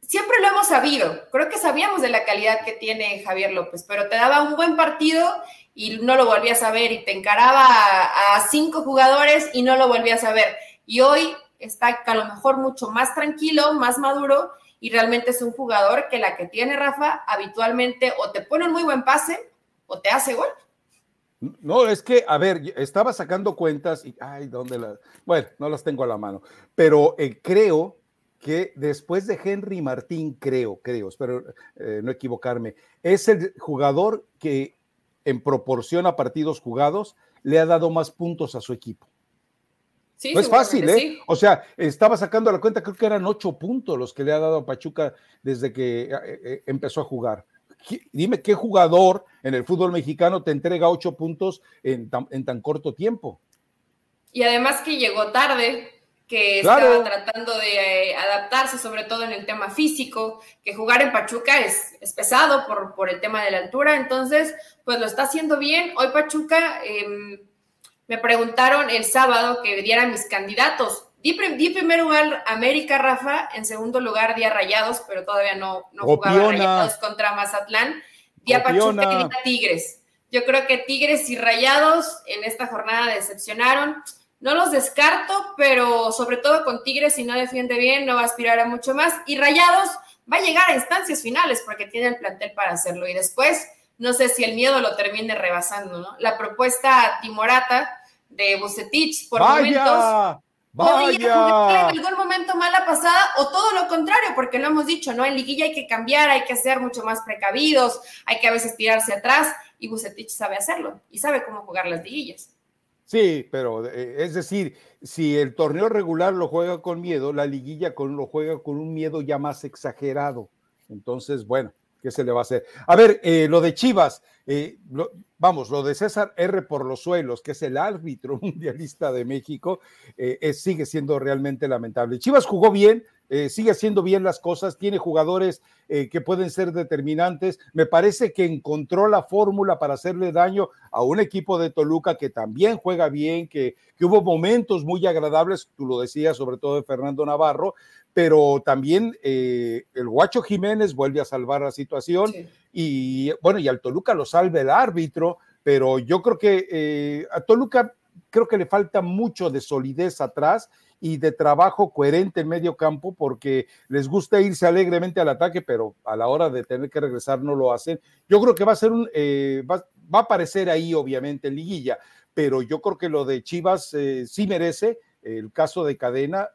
siempre lo hemos sabido, creo que sabíamos de la calidad que tiene Javier López, pero te daba un buen partido y no lo volvías a ver y te encaraba a, cinco jugadores y no lo volvías a ver. Y hoy está a lo mejor mucho más tranquilo, más maduro y realmente es un jugador que la que tiene Rafa habitualmente o te pone un muy buen pase o te hace gol. No, es que, a ver, estaba sacando cuentas y, ay, ¿dónde las? Bueno, no las tengo a la mano, pero eh, creo que después de Henry Martín, creo, creo, espero eh, no equivocarme, es el jugador que en proporción a partidos jugados le ha dado más puntos a su equipo. Sí, no es fácil, ¿eh? O sea, estaba sacando la cuenta, creo que eran ocho puntos los que le ha dado a Pachuca desde que eh, empezó a jugar. Dime qué jugador en el fútbol mexicano te entrega ocho puntos en tan, corto tiempo. Y además que llegó tarde, que estaba tratando de eh, adaptarse, sobre todo en el tema físico, que jugar en Pachuca es, es, pesado por, por el tema de la altura, entonces, pues lo está haciendo bien. Hoy Pachuca, em, me preguntaron el sábado que diera mis candidatos. Di, primer lugar América, Rafa, en segundo lugar día Rayados, pero todavía no, no jugaba Rayados contra Mazatlán. Día Pachuca y día Tigres. Yo creo que Tigres y Rayados en esta jornada decepcionaron. No los descarto, pero sobre todo con Tigres, si no defiende bien, no va a aspirar a mucho más. Y Rayados va a llegar a instancias finales porque tiene el plantel para hacerlo. Y después, no sé si el miedo lo termine rebasando, ¿no? La propuesta timorata de Bucetich por momentos Vaya. en algún momento mala pasada o todo lo contrario, porque lo hemos dicho, ¿no? En liguilla hay que cambiar, hay que ser mucho más precavidos, hay que a veces tirarse atrás y Bucetich sabe hacerlo y sabe cómo jugar las liguillas. Sí, pero eh, es decir, si el torneo regular lo juega con miedo, la liguilla con, lo juega con un miedo ya más exagerado. Entonces, bueno, ¿qué se le va a hacer? A ver, eh, lo de Chivas, eh, vamos, lo de César R. por los suelos, que es el árbitro mundialista de México, eh, sigue siendo realmente lamentable. Chivas jugó bien, eh, sigue haciendo bien las cosas, tiene jugadores que pueden ser determinantes. Me parece que encontró la fórmula para hacerle daño a un equipo de Toluca que también juega bien, que, que hubo momentos muy agradables, tú lo decías, sobre todo de Fernando Navarro, pero también el Guacho Jiménez vuelve a salvar la situación y bueno, y al Toluca lo salve el árbitro, pero yo creo que eh, a Toluca creo que le falta mucho de solidez atrás y de trabajo coherente en medio campo porque les gusta irse alegremente al ataque, pero a la hora de tener que regresar no lo hacen. Yo creo que va a ser un, eh, va, a aparecer ahí obviamente en liguilla, pero yo creo que lo de Chivas eh, sí merece el caso de Cadena,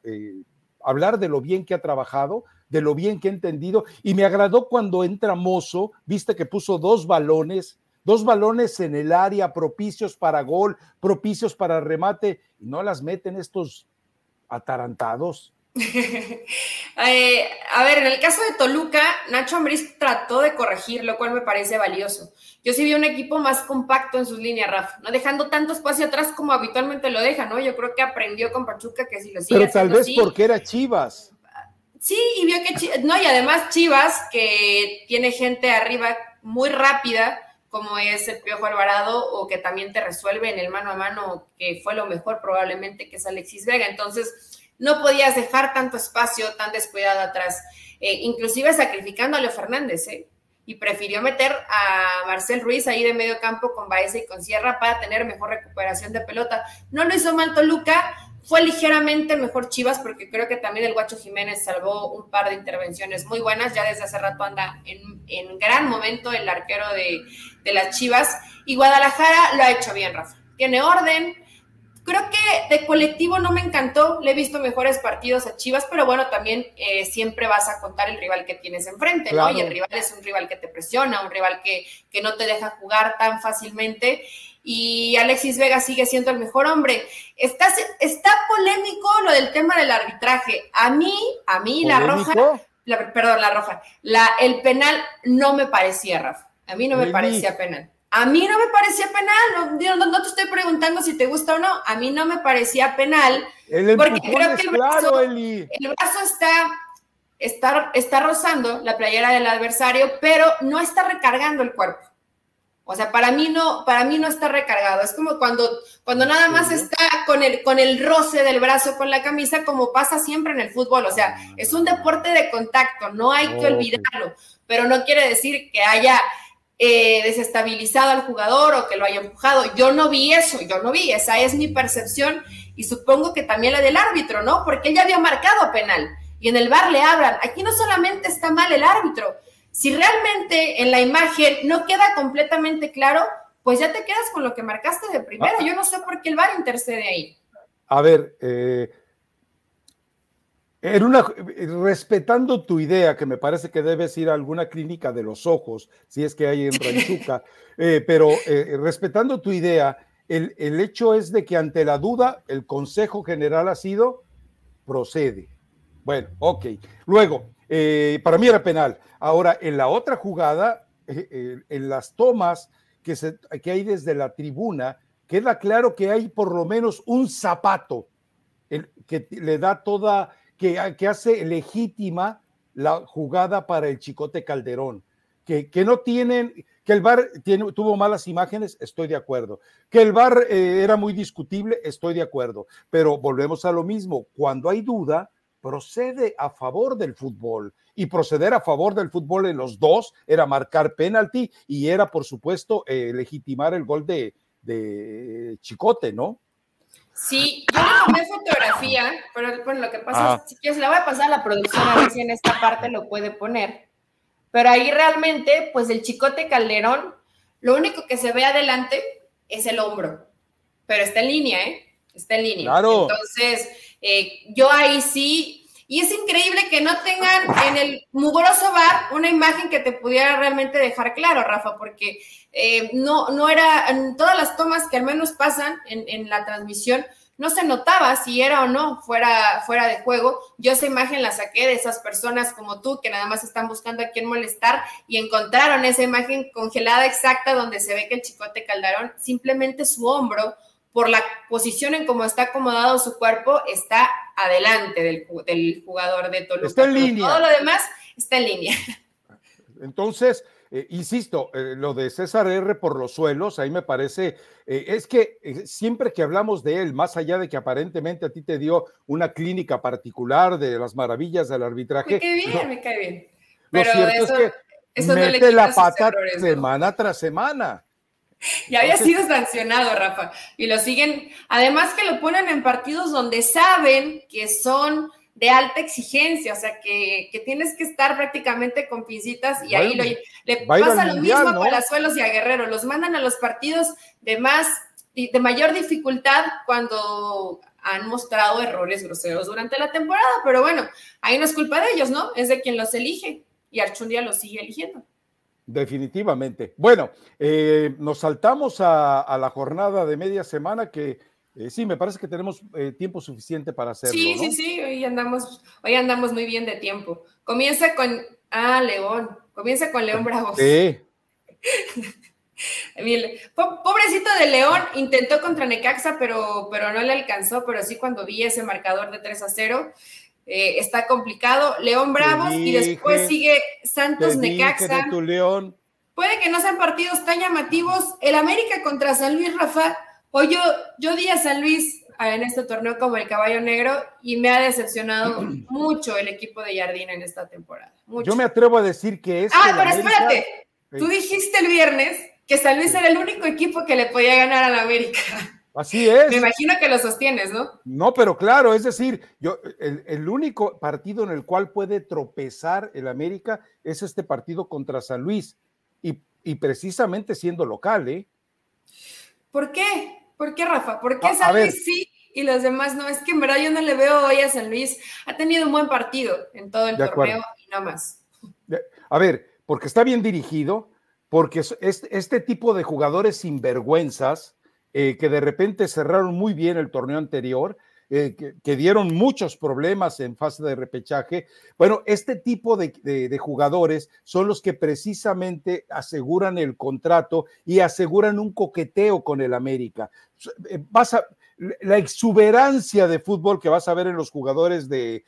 hablar de lo bien que ha trabajado, de lo bien que he entendido. Y me agradó cuando entra Mozo, viste que puso dos balones, dos balones en el área, propicios para gol, propicios para remate, y no las meten estos atarantados. Eh, a ver, en el caso de Toluca, Nacho Ambriz trató de corregir, lo cual me parece valioso. Yo sí vi un equipo más compacto en sus líneas, Rafa, no dejando tanto espacio atrás como habitualmente lo deja, ¿no? Yo creo que aprendió con Pachuca que si lo sigue Pero tal vez porque era Chivas. Sí, y vio que, no, y además Chivas, que tiene gente arriba muy rápida, como es el Piojo Alvarado, o que también te resuelve en el mano a mano, que fue lo mejor probablemente que es Alexis Vega. Entonces, no podías dejar tanto espacio tan descuidado atrás, eh, inclusive sacrificando a Leo Fernández, ¿eh? Y prefirió meter a Marcel Ruiz ahí de medio campo con Baeza y con Sierra para tener mejor recuperación de pelota. No lo hizo mal Toluca, fue ligeramente mejor Chivas porque creo que también el Guacho Jiménez salvó un par de intervenciones muy buenas. Ya desde hace rato anda en, gran momento el arquero de, las Chivas. Y Guadalajara lo ha hecho bien, Rafa. Tiene orden. Creo que de colectivo no me encantó. Le he visto mejores partidos a Chivas, pero bueno, también eh, siempre vas a contar el rival que tienes enfrente, ¿no? Y el rival es un rival que te presiona, un rival que, que no te deja jugar tan fácilmente y Alexis Vega sigue siendo el mejor hombre. Está, está polémico lo del tema del arbitraje. A mí, a mí la roja, perdón, la roja, la, el penal no me parecía, Rafa. A mí no me parecía penal. A mí no me parecía penal, no, no, te estoy preguntando si te gusta o no, a mí no me parecía penal, porque creo que el brazo, el brazo está, está, está rozando la playera del adversario, pero no está recargando el cuerpo. O sea, para mí no, para mí no está recargado. Es como cuando, cuando nada más está con el, con el roce del brazo con la camisa, como pasa siempre en el fútbol. O sea, es un deporte de contacto, no hay que olvidarlo. Pero no quiere decir que haya eh, desestabilizado al jugador o que lo haya empujado. Yo no vi eso, yo no vi, esa es mi percepción y supongo que también la del árbitro, ¿no? Porque él ya había marcado penal y en el bar le hablan. Aquí no solamente está mal el árbitro, si realmente en la imagen no queda completamente claro, pues ya te quedas con lo que marcaste de primera. Ah. Yo no sé por qué el bar intercede ahí. A ver, eh, en una, respetando tu idea, que me parece que debes ir a alguna clínica de los ojos, si es que hay en Ranchuca, eh, pero eh, respetando tu idea, el, el, hecho es de que ante la duda, el Consejo General ha sido procede. Bueno, ok. Luego, eh, para mí era penal. Ahora, en la otra jugada, en las tomas que, hay desde la tribuna, queda claro que hay por lo menos un zapato que le da toda que, hace legítima la jugada para el Chicote Calderón. Que, no tienen, que el tiene, tuvo malas imágenes, estoy de acuerdo. Que el eh, era muy discutible, estoy de acuerdo. Pero volvemos a lo mismo, cuando hay duda, procede a favor del fútbol. Y proceder a favor del fútbol en los dos era marcar penalti y era, por supuesto, eh, legitimar el gol de, de Chicote, ¿no? Sí, yo le tomé fotografía, pero bueno, lo que pasa es que se la voy a pasar a la producción a ver si en esta parte lo puede poner. Pero ahí realmente, pues el chicote Calderón, lo único que se ve adelante es el hombro, pero está en línea, ¿eh? Está en línea. Claro. Entonces, eh, yo ahí sí, y es increíble que no tengan en el mugroso bar una imagen que te pudiera realmente dejar claro, Rafa, porque eh, no, no era, en todas las tomas que al menos pasan en, la transmisión, no se notaba si era o no fuera, fuera de juego. Yo esa imagen la saqué de esas personas como tú que nada más están buscando a quién molestar y encontraron esa imagen congelada exacta donde se ve que el chicote Calderón, simplemente su hombro, por la posición en cómo está acomodado su cuerpo, está adelante del, del jugador de Toluca. Está en línea. Todo lo demás está en línea. Entonces, eh, insisto, eh, lo de César R por los suelos, ahí me parece, eh, es que siempre que hablamos de él, más allá de que aparentemente a ti te dio una clínica particular de las maravillas del arbitraje. Me cae bien, me cae bien. Pero lo cierto es que mete la pata semana tras semana. Y había sido sancionado, Rafa. Y lo siguen, además que lo ponen en partidos donde saben que son de alta exigencia, o sea, que, tienes que estar prácticamente con pincitas y ahí lo, le pasa lo mismo a Palazuelos y a Guerrero, los mandan a los partidos de más, de mayor dificultad cuando han mostrado errores groseros durante la temporada, pero bueno, ahí no es culpa de ellos, ¿no? Es de quien los elige y Archundia los sigue eligiendo. Definitivamente. Bueno, eh, nos saltamos a, la jornada de media semana que eh, sí, me parece que tenemos eh, tiempo suficiente para hacerlo. Sí, sí, sí, hoy andamos, hoy andamos muy bien de tiempo. Comienza con, ah, León, comienza con León Bravo. Sí. Pobrecito de León, intentó contra Necaxa, pero, pero no le alcanzó, pero sí cuando vi ese marcador de 3 a 0, eh, está complicado. León Bravos y después sigue Santos Necaxa. León. Puede que no sean partidos tan llamativos. El América contra San Luis Rafa Hoy yo, yo di a San Luis en este torneo como el caballo negro y me ha decepcionado mucho el equipo de Jardín en esta temporada. Yo me atrevo a decir que es. Ah, pero espérate. Tú dijiste el viernes que San Luis era el único equipo que le podía ganar a la América. Así es. Me imagino que lo sostienes, ¿no? No, pero claro, es decir, yo, el, el, único partido en el cual puede tropezar el América es este partido contra San Luis. Y, y precisamente siendo local, ¿eh? ¿Por qué? ¿Por qué, Rafa? ¿Por qué San Luis sí y los demás no? Es que en verdad yo no le veo hoy a San Luis. Ha tenido un buen partido en todo el torneo y no más. A ver, porque está bien dirigido, porque este, este tipo de jugadores sinvergüenzas eh, que de repente cerraron muy bien el torneo anterior, eh, que, dieron muchos problemas en fase de repechaje. Bueno, este tipo de, jugadores son los que precisamente aseguran el contrato y aseguran un coqueteo con el América. Eh, vas a, la exuberancia de fútbol que vas a ver en los jugadores de,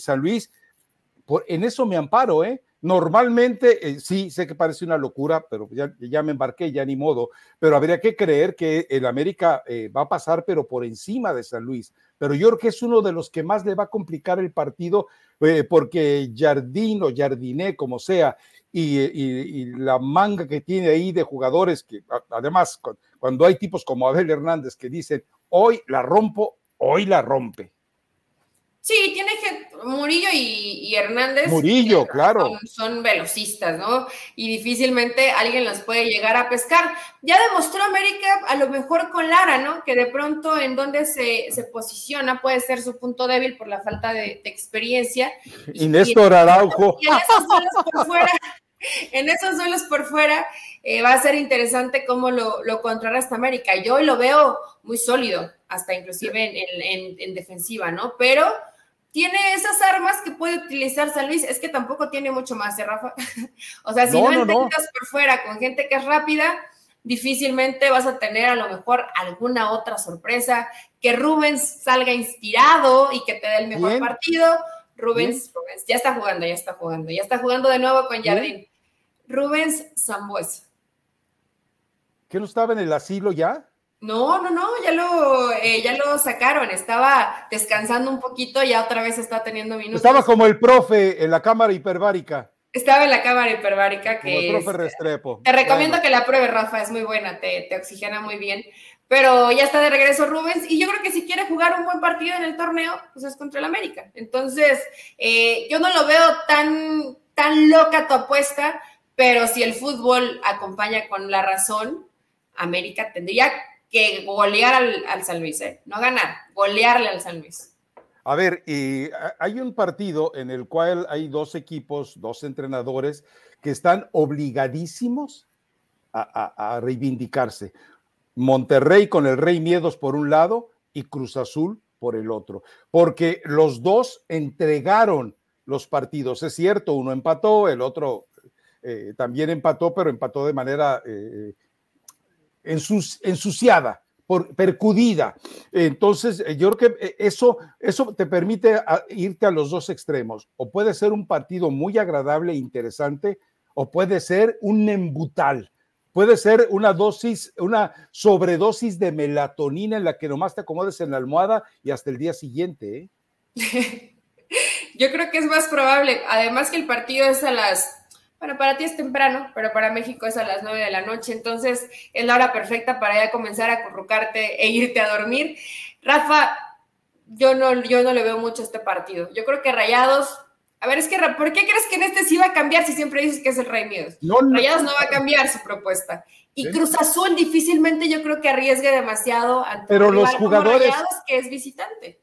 San Luis, por, en eso me amparo, ¿eh? Normalmente, eh, sí, sé que parece una locura, pero ya, ya, me embarqué, ya ni modo, pero habría que creer que el América va a pasar, pero por encima de San Luis pero yo creo que es uno de los que más le va a complicar el partido eh, porque Jardín o Jardiné, como sea, y, la manga que tiene ahí de jugadores que además cuando hay tipos como Abel Hernández que dicen hoy la rompo, hoy la rompe. Sí, tiene que Murillo y, Hernández. Murillo, claro. Son, velocistas, ¿no? Y difícilmente alguien los puede llegar a pescar. Ya demostró América, a lo mejor con Lara, ¿no? Que de pronto en donde se, posiciona puede ser su punto débil por la falta de, experiencia. Y, Néstor Araujo. Y por fuera, en esos duelos por fuera eh, va a ser interesante cómo lo, lo contrarresta América. Yo lo veo muy sólido, hasta inclusive en defensiva, ¿no? Pero tiene esas armas que puede utilizar San Luis. Es que tampoco tiene mucho más, ¿eh, Rafa? o sea, si no, intentas por fuera con gente que es rápida, difícilmente vas a tener a lo mejor alguna otra sorpresa. Que Rubens salga inspirado y que te dé el mejor partido. Rubens, Rubens, ya está jugando, ya está jugando, ya está jugando de nuevo con Jardín. Rubens Zambuesa. ¿Que no estaba en el asilo ya? No, no, no, ya lo, eh, ya lo sacaron. Estaba descansando un poquito, ya otra vez está teniendo minutos. Estaba como el profe en la cámara hiperbárica. Estaba en la cámara hiperbárica que. el profe Restrepo. Te recomiendo que la pruebe, Rafa, es muy buena, te, te, oxigena muy bien. Pero ya está de regreso Rubens, y yo creo que si quiere jugar un buen partido en el torneo, pues es contra el América. Entonces, eh, yo no lo veo tan, tan loca tu apuesta, pero si el fútbol acompaña con la razón, América tendría que golear al, San Luis, ¿eh? no ganar, golearle al San Luis. A ver, hay un partido en el cual hay dos equipos, dos entrenadores que están obligadísimos a, reivindicarse. Monterrey con el Rey Miedos por un lado y Cruz Azul por el otro, porque los dos entregaron los partidos. Es cierto, uno empató, el otro eh, también empató, pero empató de manera eh, ensuciada, por, percudida. Entonces, eh, yo creo que eso, eso te permite irte a los dos extremos. O puede ser un partido muy agradable e interesante, o puede ser un embutal. Puede ser una dosis, una sobredosis de melatonina en la que nomás te acomodes en la almohada y hasta el día siguiente. Yo creo que es más probable. Además que el partido es a las bueno, para ti es temprano, pero para México es a las 9 de la noche, entonces es la hora perfecta para ya comenzar a acurrucarte e irte a dormir. Rafa, yo no, yo no le veo mucho a este partido. Yo creo que Rayados, a ver, es que, ¿por qué crees que en este sí va a cambiar si siempre dices que es el Rey Miedos? Rayados no va a cambiar su propuesta. Y Cruz Azul difícilmente yo creo que arriesgue demasiado ante pero los jugadores Rayados que es visitante.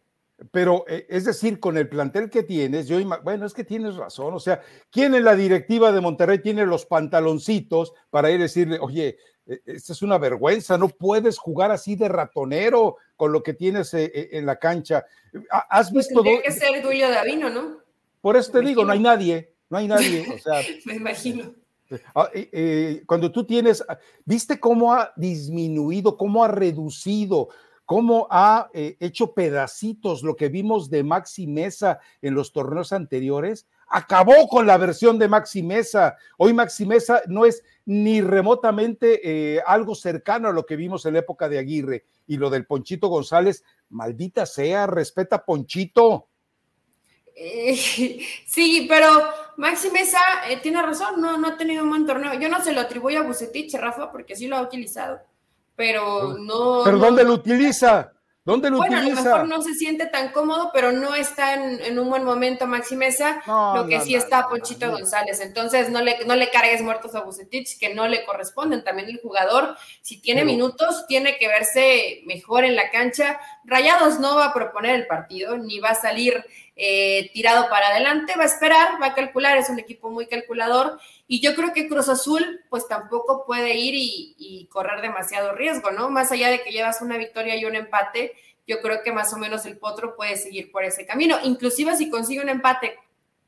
Pero eh, es decir, con el plantel que tienes, yo bueno, es que tienes razón, o sea, ¿quién en la directiva de Monterrey tiene los pantaloncitos para ir a decirle, oye, e, esta es una vergüenza, no puedes jugar así de ratonero con lo que tienes eh, eh, en la cancha? ¿Has pues visto? Tiene que ser Duilio Davino, ¿no? Por eso te digo, no hay nadie, no hay nadie, o sea. Me imagino. Ah, cuando tú tienes, ¿viste cómo ha disminuido, cómo ha reducido cómo ha eh, hecho pedacitos lo que vimos de Maxi Mesa en los torneos anteriores. Acabó con la versión de Maxi Mesa. Hoy Maxi Mesa no es ni remotamente eh, algo cercano a lo que vimos en la época de Aguirre. Y lo del Ponchito González, maldita sea, respeta Ponchito. Eh, sí, pero Maxi Mesa tiene razón, no, no ha tenido un buen torneo. Yo no se lo atribuyo a Bucetich, Rafa, porque sí lo ha utilizado pero no. ¿Pero dónde lo utiliza? ¿Dónde lo bueno, utiliza? a lo mejor no se siente tan cómodo, pero no está en, un buen momento Maxi Mesa, lo que sí está Ponchito González. Entonces, no le, no le cargues muertos a Bucetich, que no le corresponden. También el jugador, si tiene minutos, tiene que verse mejor en la cancha. Rayados no va a proponer el partido, ni va a salir eh, tirado para adelante, va a esperar, va a calcular, es un equipo muy calculador y yo creo que Cruz Azul pues tampoco puede ir y, correr demasiado riesgo, ¿no? Más allá de que llevas una victoria y un empate, yo creo que más o menos el Potro puede seguir por ese camino, inclusive si consigue un empate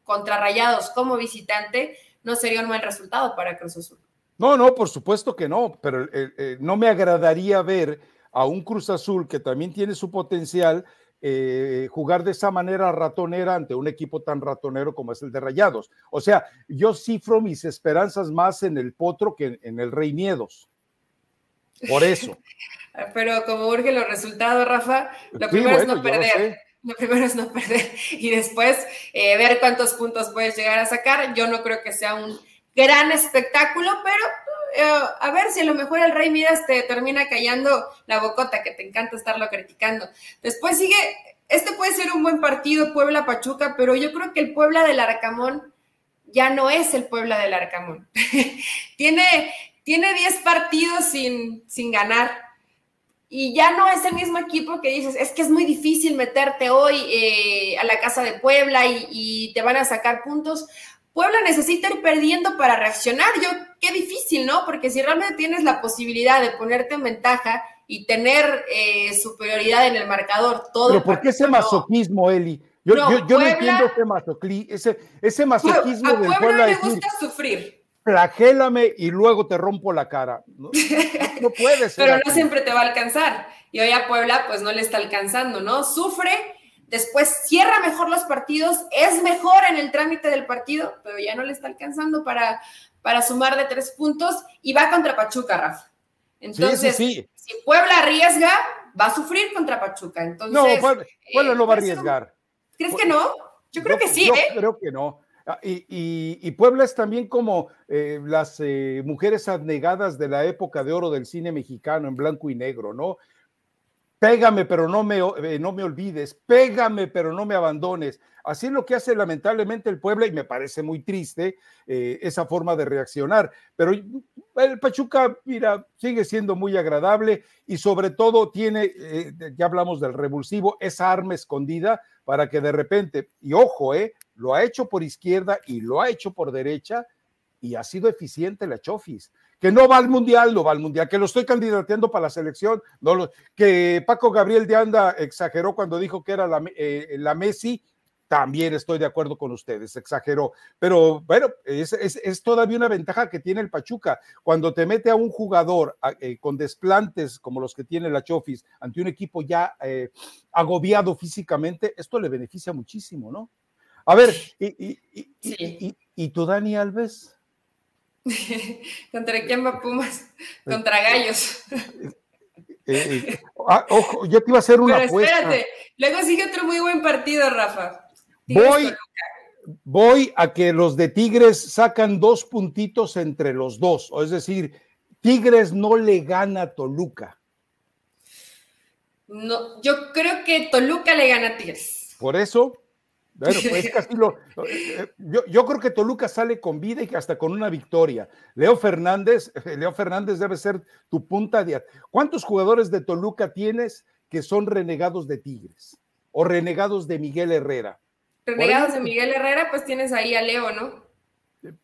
contra Rayados como visitante, no sería un mal resultado para Cruz Azul. No, no, por supuesto que no, pero eh, eh, no me agradaría ver a un Cruz Azul que también tiene su potencial eh, jugar de esa manera ratonera ante un equipo tan ratonero como es el de Rayados. O sea, yo cifro mis esperanzas más en el Potro que en, el Rey Miedos. Por eso. Pero como urge los resultados, Rafa, lo primero es no perder. Lo, primero es no perder y después eh, ver cuántos puntos puedes llegar a sacar. Yo no creo que sea un gran espectáculo, pero eh, a ver si a lo mejor el Rey Midas te termina callando la bocota, que te encanta estarlo criticando. Después sigue, este puede ser un buen partido, Puebla-Pachuca, pero yo creo que el Puebla del Arcamón ya no es el Puebla del Arcamón. tiene, tiene 10 partidos sin, sin ganar y ya no es el mismo equipo que dices, es que es muy difícil meterte hoy eh, a la casa de Puebla y, te van a sacar puntos. Puebla necesita ir perdiendo para reaccionar. Yo, qué difícil, ¿no? Porque si realmente tienes la posibilidad de ponerte en ventaja y tener eh, superioridad en el marcador, todo. Pero ¿por qué ese masoquismo, Eli? Yo no, entiendo ese, ese, masoquismo de Puebla. A le gusta sufrir flagélame y luego te rompo la cara. No, puede ser. Pero no siempre te va a alcanzar. Y hoy a Puebla, pues no le está alcanzando, ¿no? Sufre, después cierra mejor los partidos, es mejor en el trámite del partido, pero ya no le está alcanzando para, para sumar de tres puntos y va contra Pachuca, Rafa. Entonces, si Puebla arriesga, va a sufrir contra Pachuca. Entonces, no, Puebla, no va a arriesgar. ¿Crees que no? Yo creo que sí, ¿eh? Creo que no. Ah, y, Puebla es también como eh, las eh, mujeres abnegadas de la época de oro del cine mexicano en blanco y negro, ¿no? Pégame, pero no me, eh, no me olvides, pégame, pero no me abandones. Así es lo que hace lamentablemente el Puebla y me parece muy triste esa forma de reaccionar. Pero el Pachuca, mira, sigue siendo muy agradable y sobre todo tiene, ya hablamos del revulsivo, esa arma escondida para que de repente, y ojo, eh, lo ha hecho por izquierda y lo ha hecho por derecha y ha sido eficiente la Chofis. Que no va al mundial, no va al mundial, que lo estoy candidateando para la selección, no lo, que Paco Gabriel de Anda exageró cuando dijo que era la, eh, la Messi, también estoy de acuerdo con ustedes, exageró. Pero bueno, es, es, todavía una ventaja que tiene el Pachuca. Cuando te mete a un jugador eh, con desplantes como los que tiene la Chofis ante un equipo ya eh, agobiado físicamente, esto le beneficia muchísimo, ¿no? A ver, ¿y, y, tú, Dani Alves? ¿Contra quién va Pumas? Contra Gallos. Eh, eh, ah, ojo, yo te iba a hacer una Pero espérate, luego sigue otro muy buen partido, Rafa. voy, voy a que los de Tigres sacan dos puntitos entre los dos, es decir, Tigres no le gana a Toluca. No, yo creo que Toluca le gana a Tigres. Por eso, bueno, pues casi lo. Eh, eh, yo, yo, creo que Toluca sale con vida y que hasta con una victoria. Leo Fernández, Leo Fernández debe ser tu punta de. ¿Cuántos jugadores de Toluca tienes que son renegados de Tigres? O renegados de Miguel Herrera. Renegados de Miguel Herrera, pues tienes ahí a Leo, ¿no?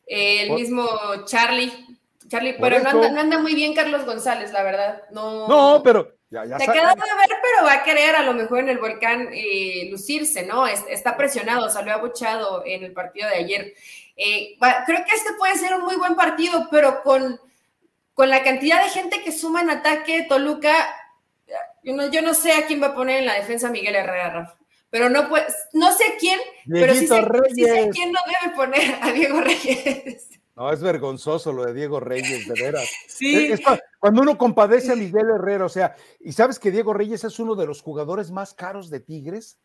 el mismo Charlie. Charlie, pero no anda, no anda, muy bien Carlos González, la verdad. No, no pero te queda de ver, pero va a querer a lo mejor en el volcán eh, lucirse, ¿no? está presionado, salió abuchado en el partido de ayer. Eh, creo que este puede ser un muy buen partido, pero con, con la cantidad de gente que suma en ataque Toluca, yo no, yo no sé a quién va a poner en la defensa Miguel Herrera, Rafa. Pero no, pues, no sé quién, pero sí sé, sí sé quién no debe poner a Diego Reyes. No, es vergonzoso lo de Diego Reyes, de veras. Sí. cuando uno compadece a Miguel Herrera, o sea, ¿y sabes que Diego Reyes es uno de los jugadores más caros de Tigres?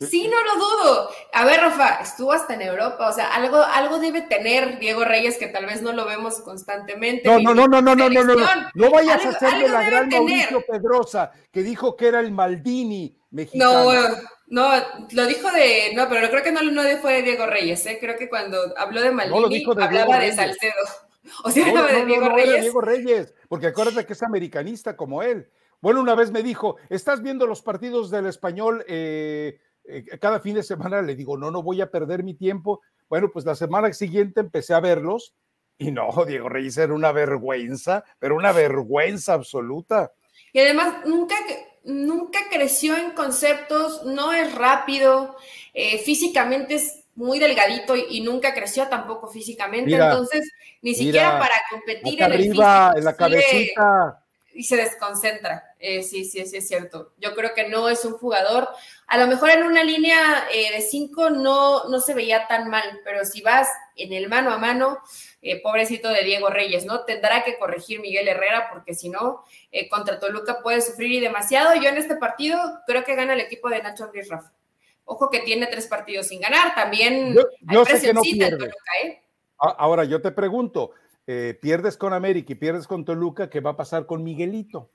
Sí, no lo dudo. A ver, Rafa, estuvo hasta en Europa, o sea, algo, algo debe tener Diego Reyes que tal vez no lo vemos constantemente. No, no, no, no, no, no, no, no, no, vayas a hacer de la gran Mauricio Pedrosa, que dijo que era el Maldini mexicano. No, no, lo dijo de, no, pero creo que no, no fue de Diego Reyes, ¿eh? creo que cuando habló de Maldini hablaba de Salcedo. O sea, hablaba de Diego Reyes. Diego Reyes, porque acuérdate que es americanista como él. Bueno, una vez me dijo, ¿estás viendo los partidos del español eh, eh, cada fin de semana? Le digo, no, no voy a perder mi tiempo. Bueno, pues la semana siguiente empecé a verlos y no, Diego Reyes era una vergüenza, pero una vergüenza absoluta. Y además, nunca, nunca creció en conceptos, no es rápido, eh, físicamente es muy delgadito y, nunca creció tampoco físicamente, entonces ni siquiera para competir en arriba, en la cabecita. Y se desconcentra, eh, sí, sí, sí, es cierto. Yo creo que no es un jugador, a lo mejor en una línea eh, de cinco no, no se veía tan mal, pero si vas en el mano a mano, eh, pobrecito de Diego Reyes, ¿no? Tendrá que corregir Miguel Herrera porque si no, eh, contra Toluca puede sufrir y demasiado. Yo en este partido creo que gana el equipo de Nacho Ruiz Rafa. Ojo que tiene tres partidos sin ganar, también yo, sé que no pierde. Toluca, ¿eh? Ahora yo te pregunto, eh, pierdes con América y pierdes con Toluca, ¿qué va a pasar con Miguelito?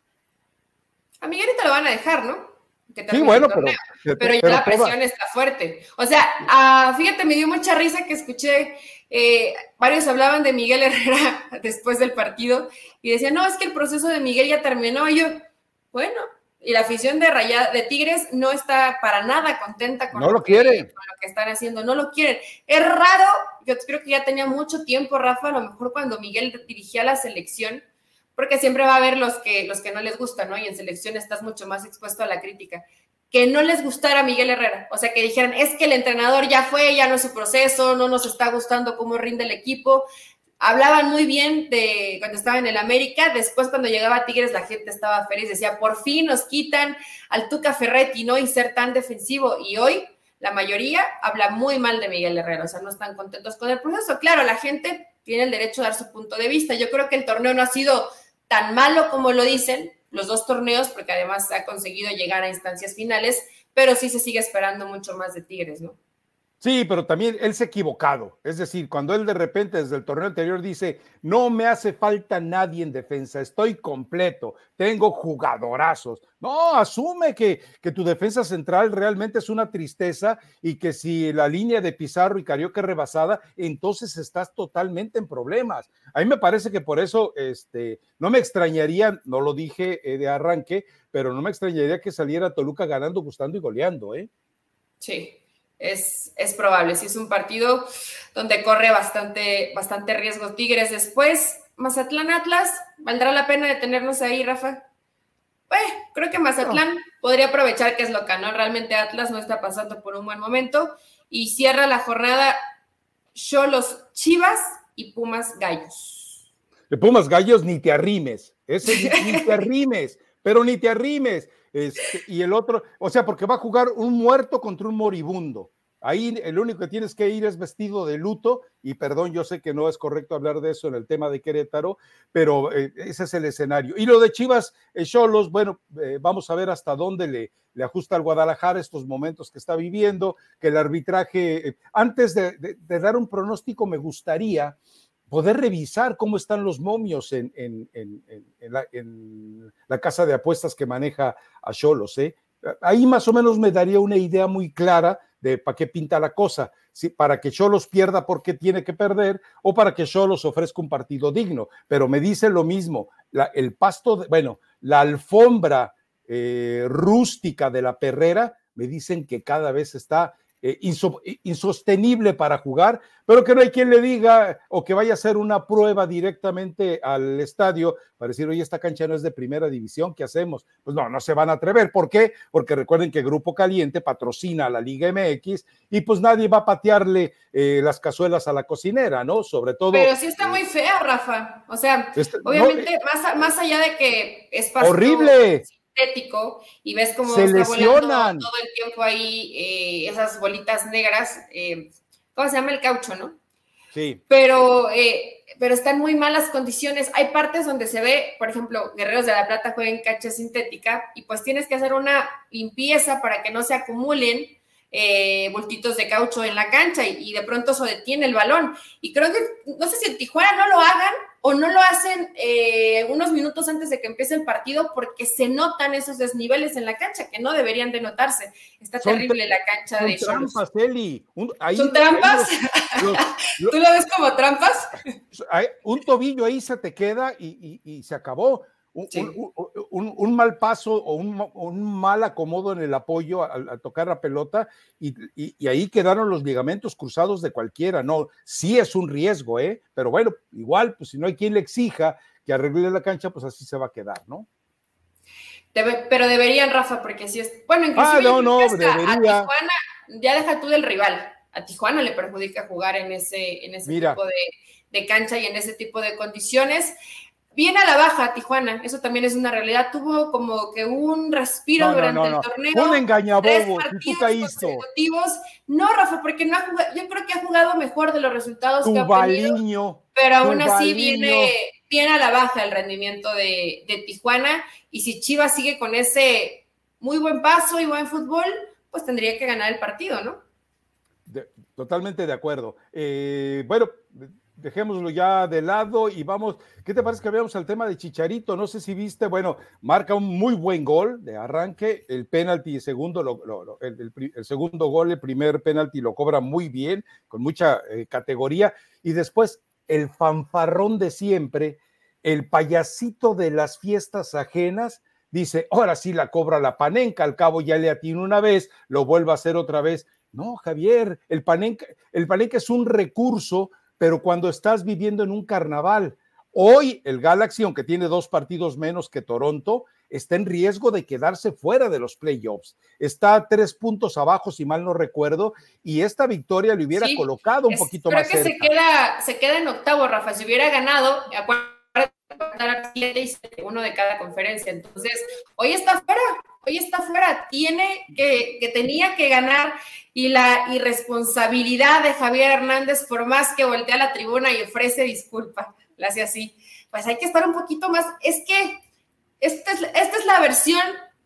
A Miguelito lo van a dejar, ¿no? Sí, bueno, pero, pero, ya la presión está fuerte. O sea, ah, fíjate, me dio mucha risa que escuché, eh, varios hablaban de Miguel Herrera después del partido y decían, no, es que el proceso de Miguel ya terminó. Y yo, bueno, y la afición de Raya, de Tigres no está para nada contenta con, no lo, que, con lo que están haciendo, no lo quieren. Es raro, yo creo que ya tenía mucho tiempo, Rafa, a lo mejor cuando Miguel dirigía la selección, porque siempre va a haber los que, los que no les gustan, ¿no? Y en selección estás mucho más expuesto a la crítica. Que no les gustara Miguel Herrera, o sea, que dijeran, es que el entrenador ya fue, ya no es su proceso, no nos está gustando cómo rinde el equipo. Hablaban muy bien de cuando estaba en el América, después cuando llegaba Tigres la gente estaba feliz, decía, por fin nos quitan al Tuca Ferretti, ¿no? Y ser tan defensivo. Y hoy la mayoría habla muy mal de Miguel Herrera, o sea, no están contentos con el proceso. Claro, la gente tiene el derecho a dar su punto de vista. Yo creo que el torneo no ha sido tan malo como lo dicen los dos torneos, porque además ha conseguido llegar a instancias finales, pero sí se sigue esperando mucho más de Tigres, ¿no? Sí, pero también él se ha equivocado. Es decir, cuando él de repente desde el torneo anterior dice, no me hace falta nadie en defensa, estoy completo, tengo jugadorazos. No, asume que, que tu defensa central realmente es una tristeza y que si la línea de Pizarro y Carioca es rebasada, entonces estás totalmente en problemas. A mí me parece que por eso este, no me extrañaría, no lo dije eh, de arranque, pero no me extrañaría que saliera Toluca ganando, gustando y goleando, ¿eh? Sí, es, probable. Si es un partido donde corre bastante, bastante riesgo Tigres después. Mazatlán Atlas, ¿valdrá la pena detenernos ahí, Rafa? Pues, creo que Mazatlán podría aprovechar que es local, ¿no? Realmente Atlas no está pasando por un buen momento y cierra la jornada Cholos Chivas y Pumas Gallos. De Pumas Gallos ni te arrimes, ese ni, ni te arrimes, pero ni te arrimes. Este, y el otro, o sea, porque va a jugar un muerto contra un moribundo. Ahí el único que tienes que ir es vestido de luto, y perdón, yo sé que no es correcto hablar de eso en el tema de Querétaro, pero eh, ese es el escenario. Y lo de Chivas eh, Cholos, bueno, eh, vamos a ver hasta dónde le, le ajusta al Guadalajara estos momentos que está viviendo, que el arbitraje, antes de dar un pronóstico, me gustaría poder revisar cómo están los momios en, la, casa de apuestas que maneja a Cholos. ¿eh? Ahí más o menos me daría una idea muy clara de para qué pinta la cosa, si para que Cholos pierda porque tiene que perder o para que Cholos ofrezca un partido digno. Pero me dice lo mismo, el pasto, bueno, la alfombra eh, rústica de la perrera, me dicen que cada vez está eh, insostenible para jugar, pero que no hay quien le diga o que vaya a hacer una prueba directamente al estadio para decir, oye, esta cancha no es de primera división, ¿qué hacemos? Pues no, no se van a atrever. ¿Por qué? Porque recuerden que Grupo Caliente patrocina a la Liga MX y pues nadie va a patearle eh, las cazuelas a la cocinera, ¿no? Sobre todo. Pero sí está muy fea, Rafa. O sea, este, obviamente, más, más allá de que es horrible y ves cómo se está volando todo el tiempo ahí eh, esas bolitas negras, eh, ¿cómo se llama el caucho, no? Sí. Pero, eh, pero están muy malas condiciones. Hay partes donde se ve, por ejemplo, Guerreros de la Plata juegan en cancha sintética y pues tienes que hacer una limpieza para que no se acumulen eh, bultitos de caucho en la cancha y, de pronto eso detiene el balón. Y creo que, no sé si en Tijuana no lo hagan o no lo hacen eh, unos minutos antes de que empiece el partido porque se notan esos desniveles en la cancha que no deberían de notarse. Está terrible la cancha de trampas, Eli. ¿Son trampas? ¿Tú lo ves como trampas? un tobillo ahí se te queda y se acabó un, mal paso o un, mal acomodo en el apoyo al, tocar la pelota y, ahí quedaron los ligamentos cruzados de cualquiera. No, sí es un riesgo, ¿eh? Pero bueno, igual, pues si no hay quien le exija que arregle la cancha, pues así se va a quedar, ¿no? pero deberían, Rafa, porque si es. Bueno, inclusive ah, no, no, debería. a Tijuana, ya deja tú del rival. A Tijuana le perjudica jugar en ese, en ese tipo de, de cancha y en ese tipo de condiciones. Viene a la baja Tijuana, eso también es una realidad. Tuvo como que un respiro durante el torneo. Un engañabobo, tú consecutivos. No, Rafa, porque no ha jugado, yo creo que ha jugado mejor de los resultados que ha tenido. Pero aún así viene, viene a la baja el rendimiento de, Tijuana. Y si Chivas sigue con ese muy buen paso y buen fútbol, pues tendría que ganar el partido, ¿no? totalmente de acuerdo. Eh, bueno, dejémoslo ya de lado y vamos, ¿qué te parece que veamos al tema de Chicharito? No sé si viste, bueno, marca un muy buen gol de arranque, el penalti segundo, el, segundo gol, el primer penalti lo cobra muy bien, con mucha eh, categoría, y después el fanfarrón de siempre, el payasito de las fiestas ajenas, dice, ahora sí la cobra la panenca, al cabo ya le atinó una vez, lo vuelve a hacer otra vez. No, Javier, el panenca, el panenca es un recurso pero cuando estás viviendo en un carnaval, hoy el Galaxy, aunque tiene dos partidos menos que Toronto, está en riesgo de quedarse fuera de los playoffs. Está tres puntos abajo, si mal no recuerdo, y esta victoria le hubiera colocado un poquito más cerca. Creo que se queda, se queda en octavo, Rafa. Si hubiera ganado, uno de cada conferencia. Entonces, hoy está fuera, hoy está fuera. Tiene que, que tenía que ganar y la irresponsabilidad de Javier Hernández, por más que voltea a la tribuna y ofrece disculpa, la hace así. Pues hay que estar un poquito más. Es que esta es, esta es la versión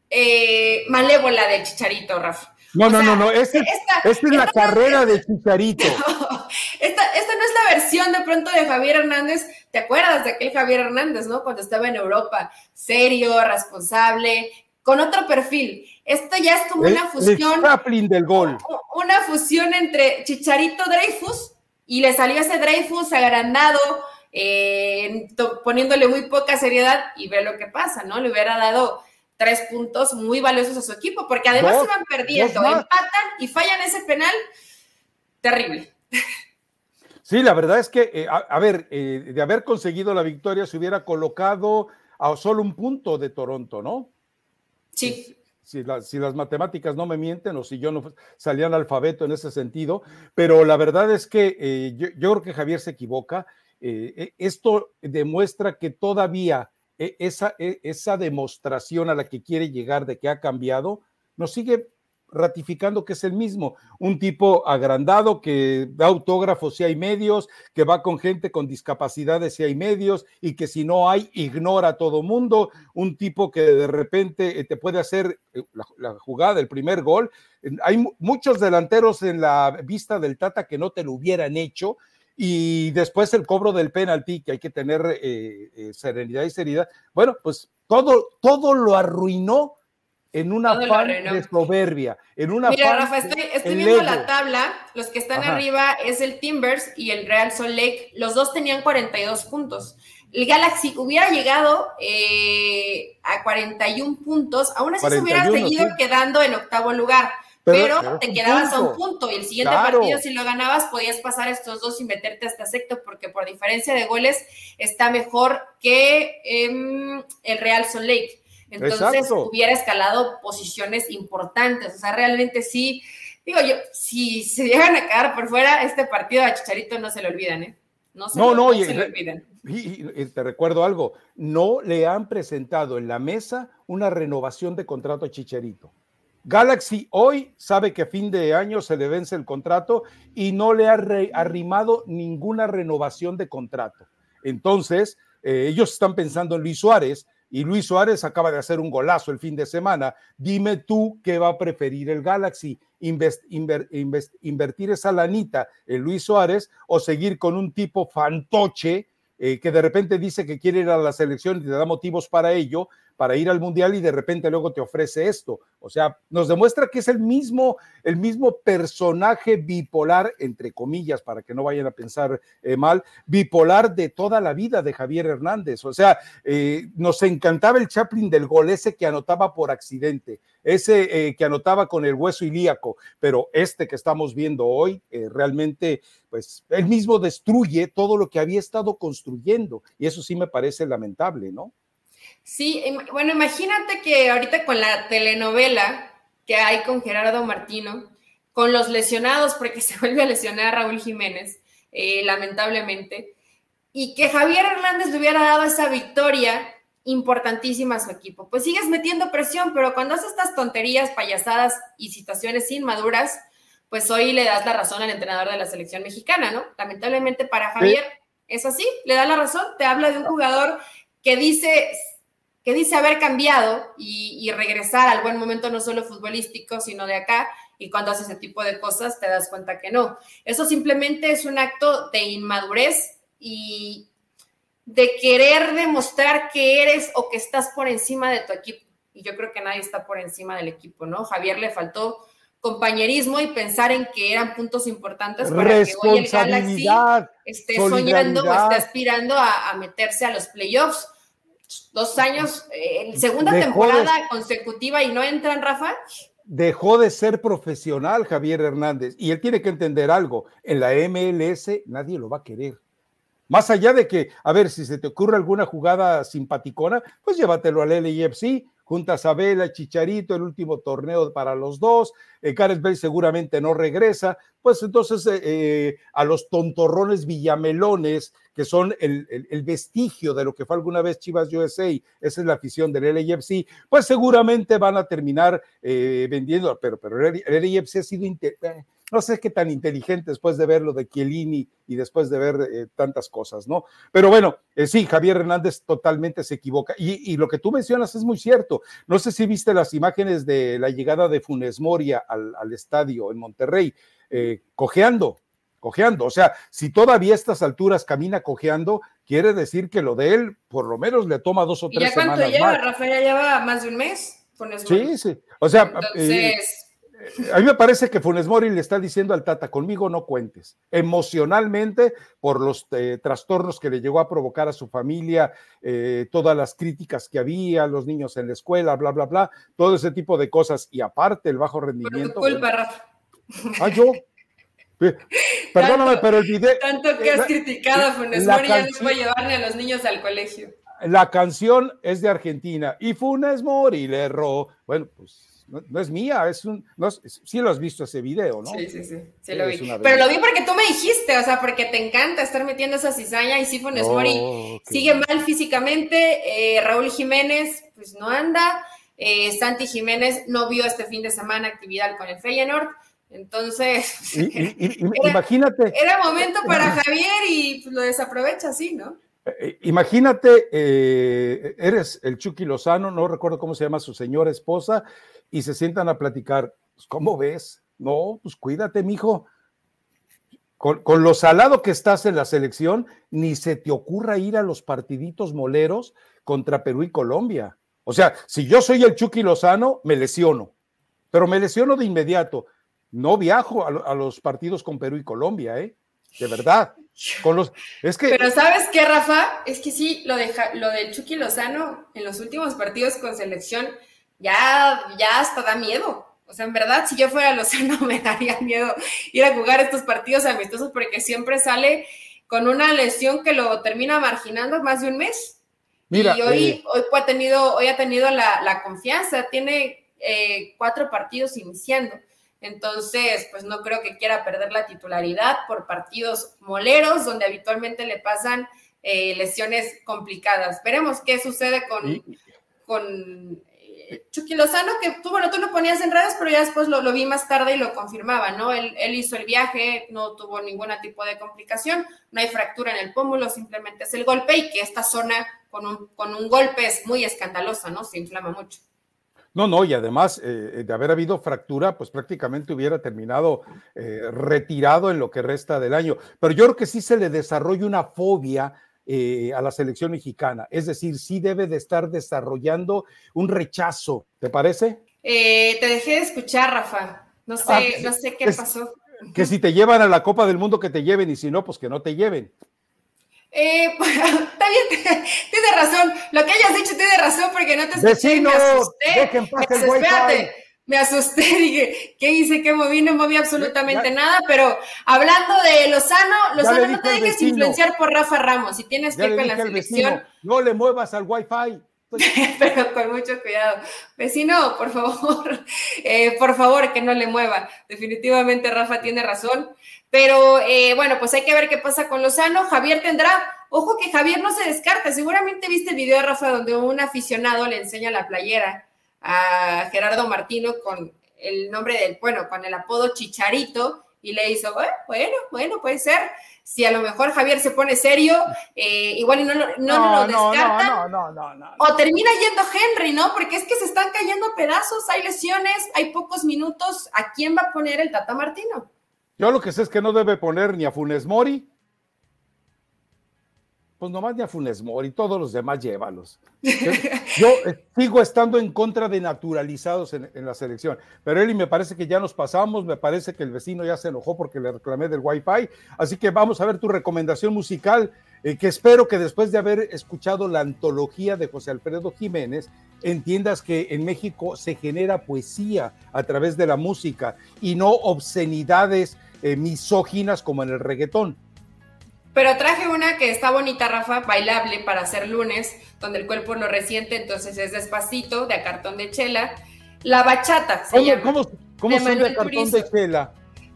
eh, malévola del chicharito, Rafa. No, no, no, no, esta, es la carrera de Chicharito. esta, esta, no es la versión de pronto de Javier Hernández. ¿Te acuerdas de aquel Javier Hernández, no? Cuando estaba en Europa, serio, responsable, con otro perfil. Esto ya es como una fusión. El del gol. Una fusión entre Chicharito Dreyfus y le salió ese Dreyfus agrandado, eh, poniéndole muy poca seriedad y ve lo que pasa, ¿no? Le hubiera dado tres puntos muy valiosos a su equipo, porque además se van perdiendo, empatan y fallan ese penal. Terrible. Sí, la verdad es que, eh, a, ver, eh, de haber conseguido la victoria se hubiera colocado a solo un punto de Toronto, ¿no? Sí. Si, las matemáticas no me mienten o si yo no salía alfabeto en ese sentido, pero la verdad es que eh, yo, creo que Javier se equivoca. Eh, e, esto demuestra que todavía esa, esa demostración a la que quiere llegar de que ha cambiado nos sigue ratificando que es el mismo, un tipo agrandado que da autógrafos si hay medios, que va con gente con discapacidades si hay medios y que si no hay, ignora a todo mundo, un tipo que de repente eh, te puede hacer eh, la, jugada, el primer gol. Hay muchos delanteros en la vista del Tata que no te lo hubieran hecho. Y después el cobro del penalti, que hay que tener eh, serenidad y seriedad. Bueno, pues todo, todo lo arruinó en una de soberbia, en una Mira, Rafa, estoy, viendo la tabla, los que están arriba es el Timbers y el Real Salt Lake, los dos tenían 42 puntos. El Galaxy hubiera llegado eh, a 41 puntos, aún así se hubiera seguido quedando en octavo lugar, pero, te quedabas a un punto. y el siguiente partido si lo ganabas podías pasar estos dos y meterte hasta sexto porque por diferencia de goles está mejor que em, el Real Salt Lake. Entonces hubiera escalado posiciones importantes. O sea, realmente sí, digo yo, si se llegan a quedar por fuera, este partido a Chicharito no se lo olvidan, ¿eh? No, se no, no, se lo olviden. Y, te recuerdo algo, no le han presentado en la mesa una renovación de contrato a Chicharito. Galaxy hoy sabe que a fin de año se le vence el contrato y no le ha arrimado ninguna renovación de contrato. Entonces, eh, ellos están pensando en Luis Suárez, y Luis Suárez acaba de hacer un golazo el fin de semana. Dime tú qué va a preferir el Galaxy, invertir esa lanita en Luis Suárez o seguir con un tipo fantoche eh, que de repente dice que quiere ir a la selección y te da motivos para ello, para ir al mundial y de repente luego te ofrece esto. O sea, nos demuestra que es el mismo, el mismo personaje bipolar, entre comillas, para que no vayan a pensar eh, mal, bipolar de toda la vida de Javier Hernández. O sea, eh, nos encantaba el Chaplin del gol, ese que anotaba por accidente, ese eh, que anotaba con el hueso ilíaco, pero este que estamos viendo hoy, realmente, pues él mismo destruye todo lo que había estado construyendo y eso sí me parece lamentable, ¿no? Sí, bueno, imagínate que ahorita con la telenovela que hay con Gerardo Martino, con los lesionados, porque se vuelve a lesionar Raúl Jiménez, eh, lamentablemente, y que Javier Hernández le hubiera dado esa victoria importantísima a su equipo. Pues sigues metiendo presión, pero cuando haces estas tonterías, payasadas y situaciones inmaduras, pues hoy le das la razón al entrenador de la selección mexicana, ¿no? Lamentablemente para Javier es así, le da la razón, te habla de un jugador que dice que dice haber cambiado y, regresar al buen momento no solo futbolístico, sino de acá, y cuando haces ese tipo de cosas te das cuenta que no. Eso simplemente es un acto de inmadurez y de querer demostrar que eres o que estás por encima de tu equipo. Y yo creo que nadie está por encima del equipo, ¿no? Javier le faltó compañerismo y pensar en que eran puntos importantes para que hoy el Galaxy esté soñando o esté aspirando a, meterse a los playoffs. Dos años, en segunda temporada consecutiva y no entran, Rafa. Dejó de ser profesional Javier Hernández y él tiene que entender algo. En la MLS nadie lo va a querer. Más allá de que, a ver, si se te ocurre alguna jugada simpaticona, pues llévatelo al LAFC juntas a Vela, Chicharito, el último torneo para los dos, eh, Bale seguramente no regresa, pues entonces eh, eh, a los tontorrones villamelones, que son el, vestigio de lo que fue alguna vez Chivas USA, esa es la afición del LAFC, pues seguramente van a terminar vendiendo, pero, pero el, LAFC ha sido no sé qué tan inteligente después de ver lo de Chiellini y después de ver eh, tantas cosas, ¿no? Pero bueno, eh, sí, Javier Hernández totalmente se equivoca. Y, lo que tú mencionas es muy cierto. No sé si viste las imágenes de la llegada de Funes Moria al, estadio en Monterrey, eh, cojeando, cojeando. O sea, si todavía a estas alturas camina cojeando, quiere decir que lo de él por lo menos le toma dos o tres ¿Y ya cuánto lleva, Rafael? ¿Ya lleva más de un mes? Funes Sí, sí. O sea, Entonces a mí me parece que Funes Mori le está diciendo al Tata, conmigo no cuentes, emocionalmente por los eh, trastornos que le llegó a provocar a su familia, eh, todas las críticas que había, los niños en la escuela, bla, bla, bla, todo ese tipo de cosas y aparte el bajo rendimiento. Por tu culpa, Rafa. Ah, yo. Perdóname, pero el video. Tanto que has criticado a Funes Mori, ya no puede llevarle a los niños al colegio. La canción es de Argentina y Funes Mori le erró. Bueno, pues no, es mía, es un, no, sí lo has visto ese video, ¿no? Sí, sí, sí, sí lo vi. Pero lo vi porque tú me dijiste, o sea, porque te encanta estar metiendo esa cizaña y Sifones Mori sigue mal físicamente, eh, Raúl Jiménez, pues no anda, eh, Santi Jiménez no vio este fin de semana actividad con el Feyenoord, entonces... imagínate... Era momento para Javier y pues, lo desaprovecha así, ¿no? Eh, imagínate, eres el Chucky Lozano, no recuerdo cómo se llama su señora esposa, y se sientan a platicar. Pues, ¿Cómo ves? No, pues cuídate, mijo. Con, con lo salado que estás en la selección, ni se te ocurra ir a los partiditos moleros contra Perú y Colombia. O sea, si yo soy el Chucky Lozano, me lesiono, pero me lesiono de inmediato. No viajo a, los partidos con Perú y Colombia, ¿eh? De verdad. Con los, es que, Pero ¿sabes qué, Rafa? Es que sí, lo, de, lo del Chucky Lozano en los últimos partidos con selección, ya, ya hasta da miedo. O sea, en verdad, si yo fuera Lozano, me daría miedo ir a jugar estos partidos amistosos porque siempre sale con una lesión que lo termina marginando más de un mes. Mira, y hoy, eh, hoy, ha tenido, hoy ha tenido la, confianza, tiene eh, cuatro partidos iniciando. Entonces, pues no creo que quiera perder la titularidad por partidos moleros, donde habitualmente le pasan eh, lesiones complicadas. Veremos qué sucede con, con Chucky Lozano, que tú, bueno, tú lo ponías en redes, pero ya después lo, vi más tarde y lo confirmaba, ¿no? Él, hizo el viaje, no tuvo ningún tipo de complicación, no hay fractura en el pómulo, simplemente es el golpe y que esta zona con un, con un golpe es muy escandalosa, ¿no? Se inflama mucho. No, no, y además eh, de haber habido fractura, pues prácticamente hubiera terminado eh, retirado en lo que resta del año. Pero yo creo que sí se le desarrolla una fobia eh, a la selección mexicana. Es decir, sí debe de estar desarrollando un rechazo, ¿te parece? Eh, te dejé de escuchar, Rafa. No sé, ah, no sé qué pasó. Que si te llevan a la Copa del Mundo, que te lleven, y si no, pues que no te lleven. Eh, está bien, tienes razón. Lo que hayas dicho tiene razón porque no te escuché. me asusté. Espérate me asusté, dije, ¿qué hice? ¿Qué moví? No moví absolutamente nada, pero hablando de Lozano, Lozano, no te dejes influenciar por Rafa Ramos, si tienes que ir con la selección. no le muevas al wifi. pero con mucho cuidado. Vecino, por favor, eh, por favor, que no le mueva. Definitivamente Rafa tiene razón. Pero eh, bueno, pues hay que ver qué pasa con Lozano. Javier tendrá, ojo que Javier no se descarta. Seguramente viste el video de Rafa donde un aficionado le enseña la playera a Gerardo Martino con el nombre del, bueno, con el apodo Chicharito y le hizo, bueno, bueno, puede ser. Si a lo mejor Javier se pone serio, eh, igual y no, no, no, lo descarta. No, no, no, O termina yendo Henry, ¿no? Porque es que se están cayendo pedazos, hay lesiones, hay pocos minutos. ¿A quién va a poner el Tata Martino? Yo lo que sé es que no debe poner ni a Funes Mori, pues nomás ni a Funes Mori, todos los demás llévalos. Yo, eh, sigo estando en contra de naturalizados en, la selección, pero Eli, me parece que ya nos pasamos, me parece que el vecino ya se enojó porque le reclamé del Wi-Fi, así que vamos a ver tu recomendación musical, eh, que espero que después de haber escuchado la antología de José Alfredo Jiménez, entiendas que en México se genera poesía a través de la música y no obscenidades eh, misóginas como en el reggaetón. Pero traje una que está bonita, Rafa, bailable para hacer lunes, donde el cuerpo no resiente, entonces es despacito, de a cartón de chela. La bachata se ¿Cómo, llama. ¿Cómo, cómo son de cartón de chela?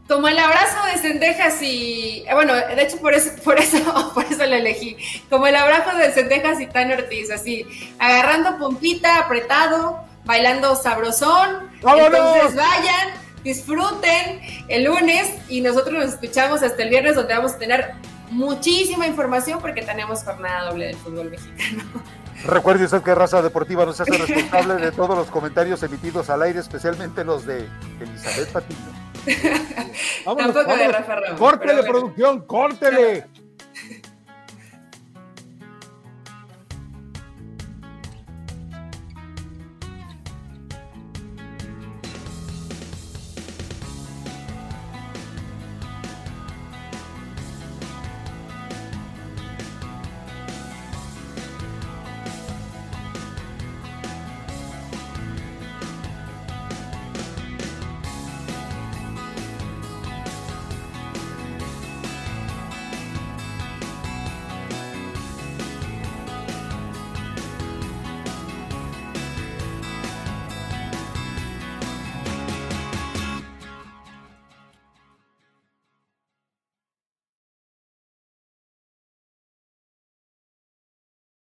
Como el abrazo de Cendejas y. Eh, bueno, de hecho, por eso, por eso, por eso la elegí. Como el abrazo de Cendejas y Tan Ortiz, así, agarrando pompita, apretado, bailando sabrosón. Entonces vayan, disfruten el lunes y nosotros nos escuchamos hasta el viernes, donde vamos a tener muchísima información porque tenemos jornada doble del fútbol mexicano. Recuerde usted que Raza Deportiva nos hace responsable de todos los comentarios emitidos al aire, especialmente los de Elizabeth Patiño. Tampoco de Rafa Ramos. Córtele, producción, córtele.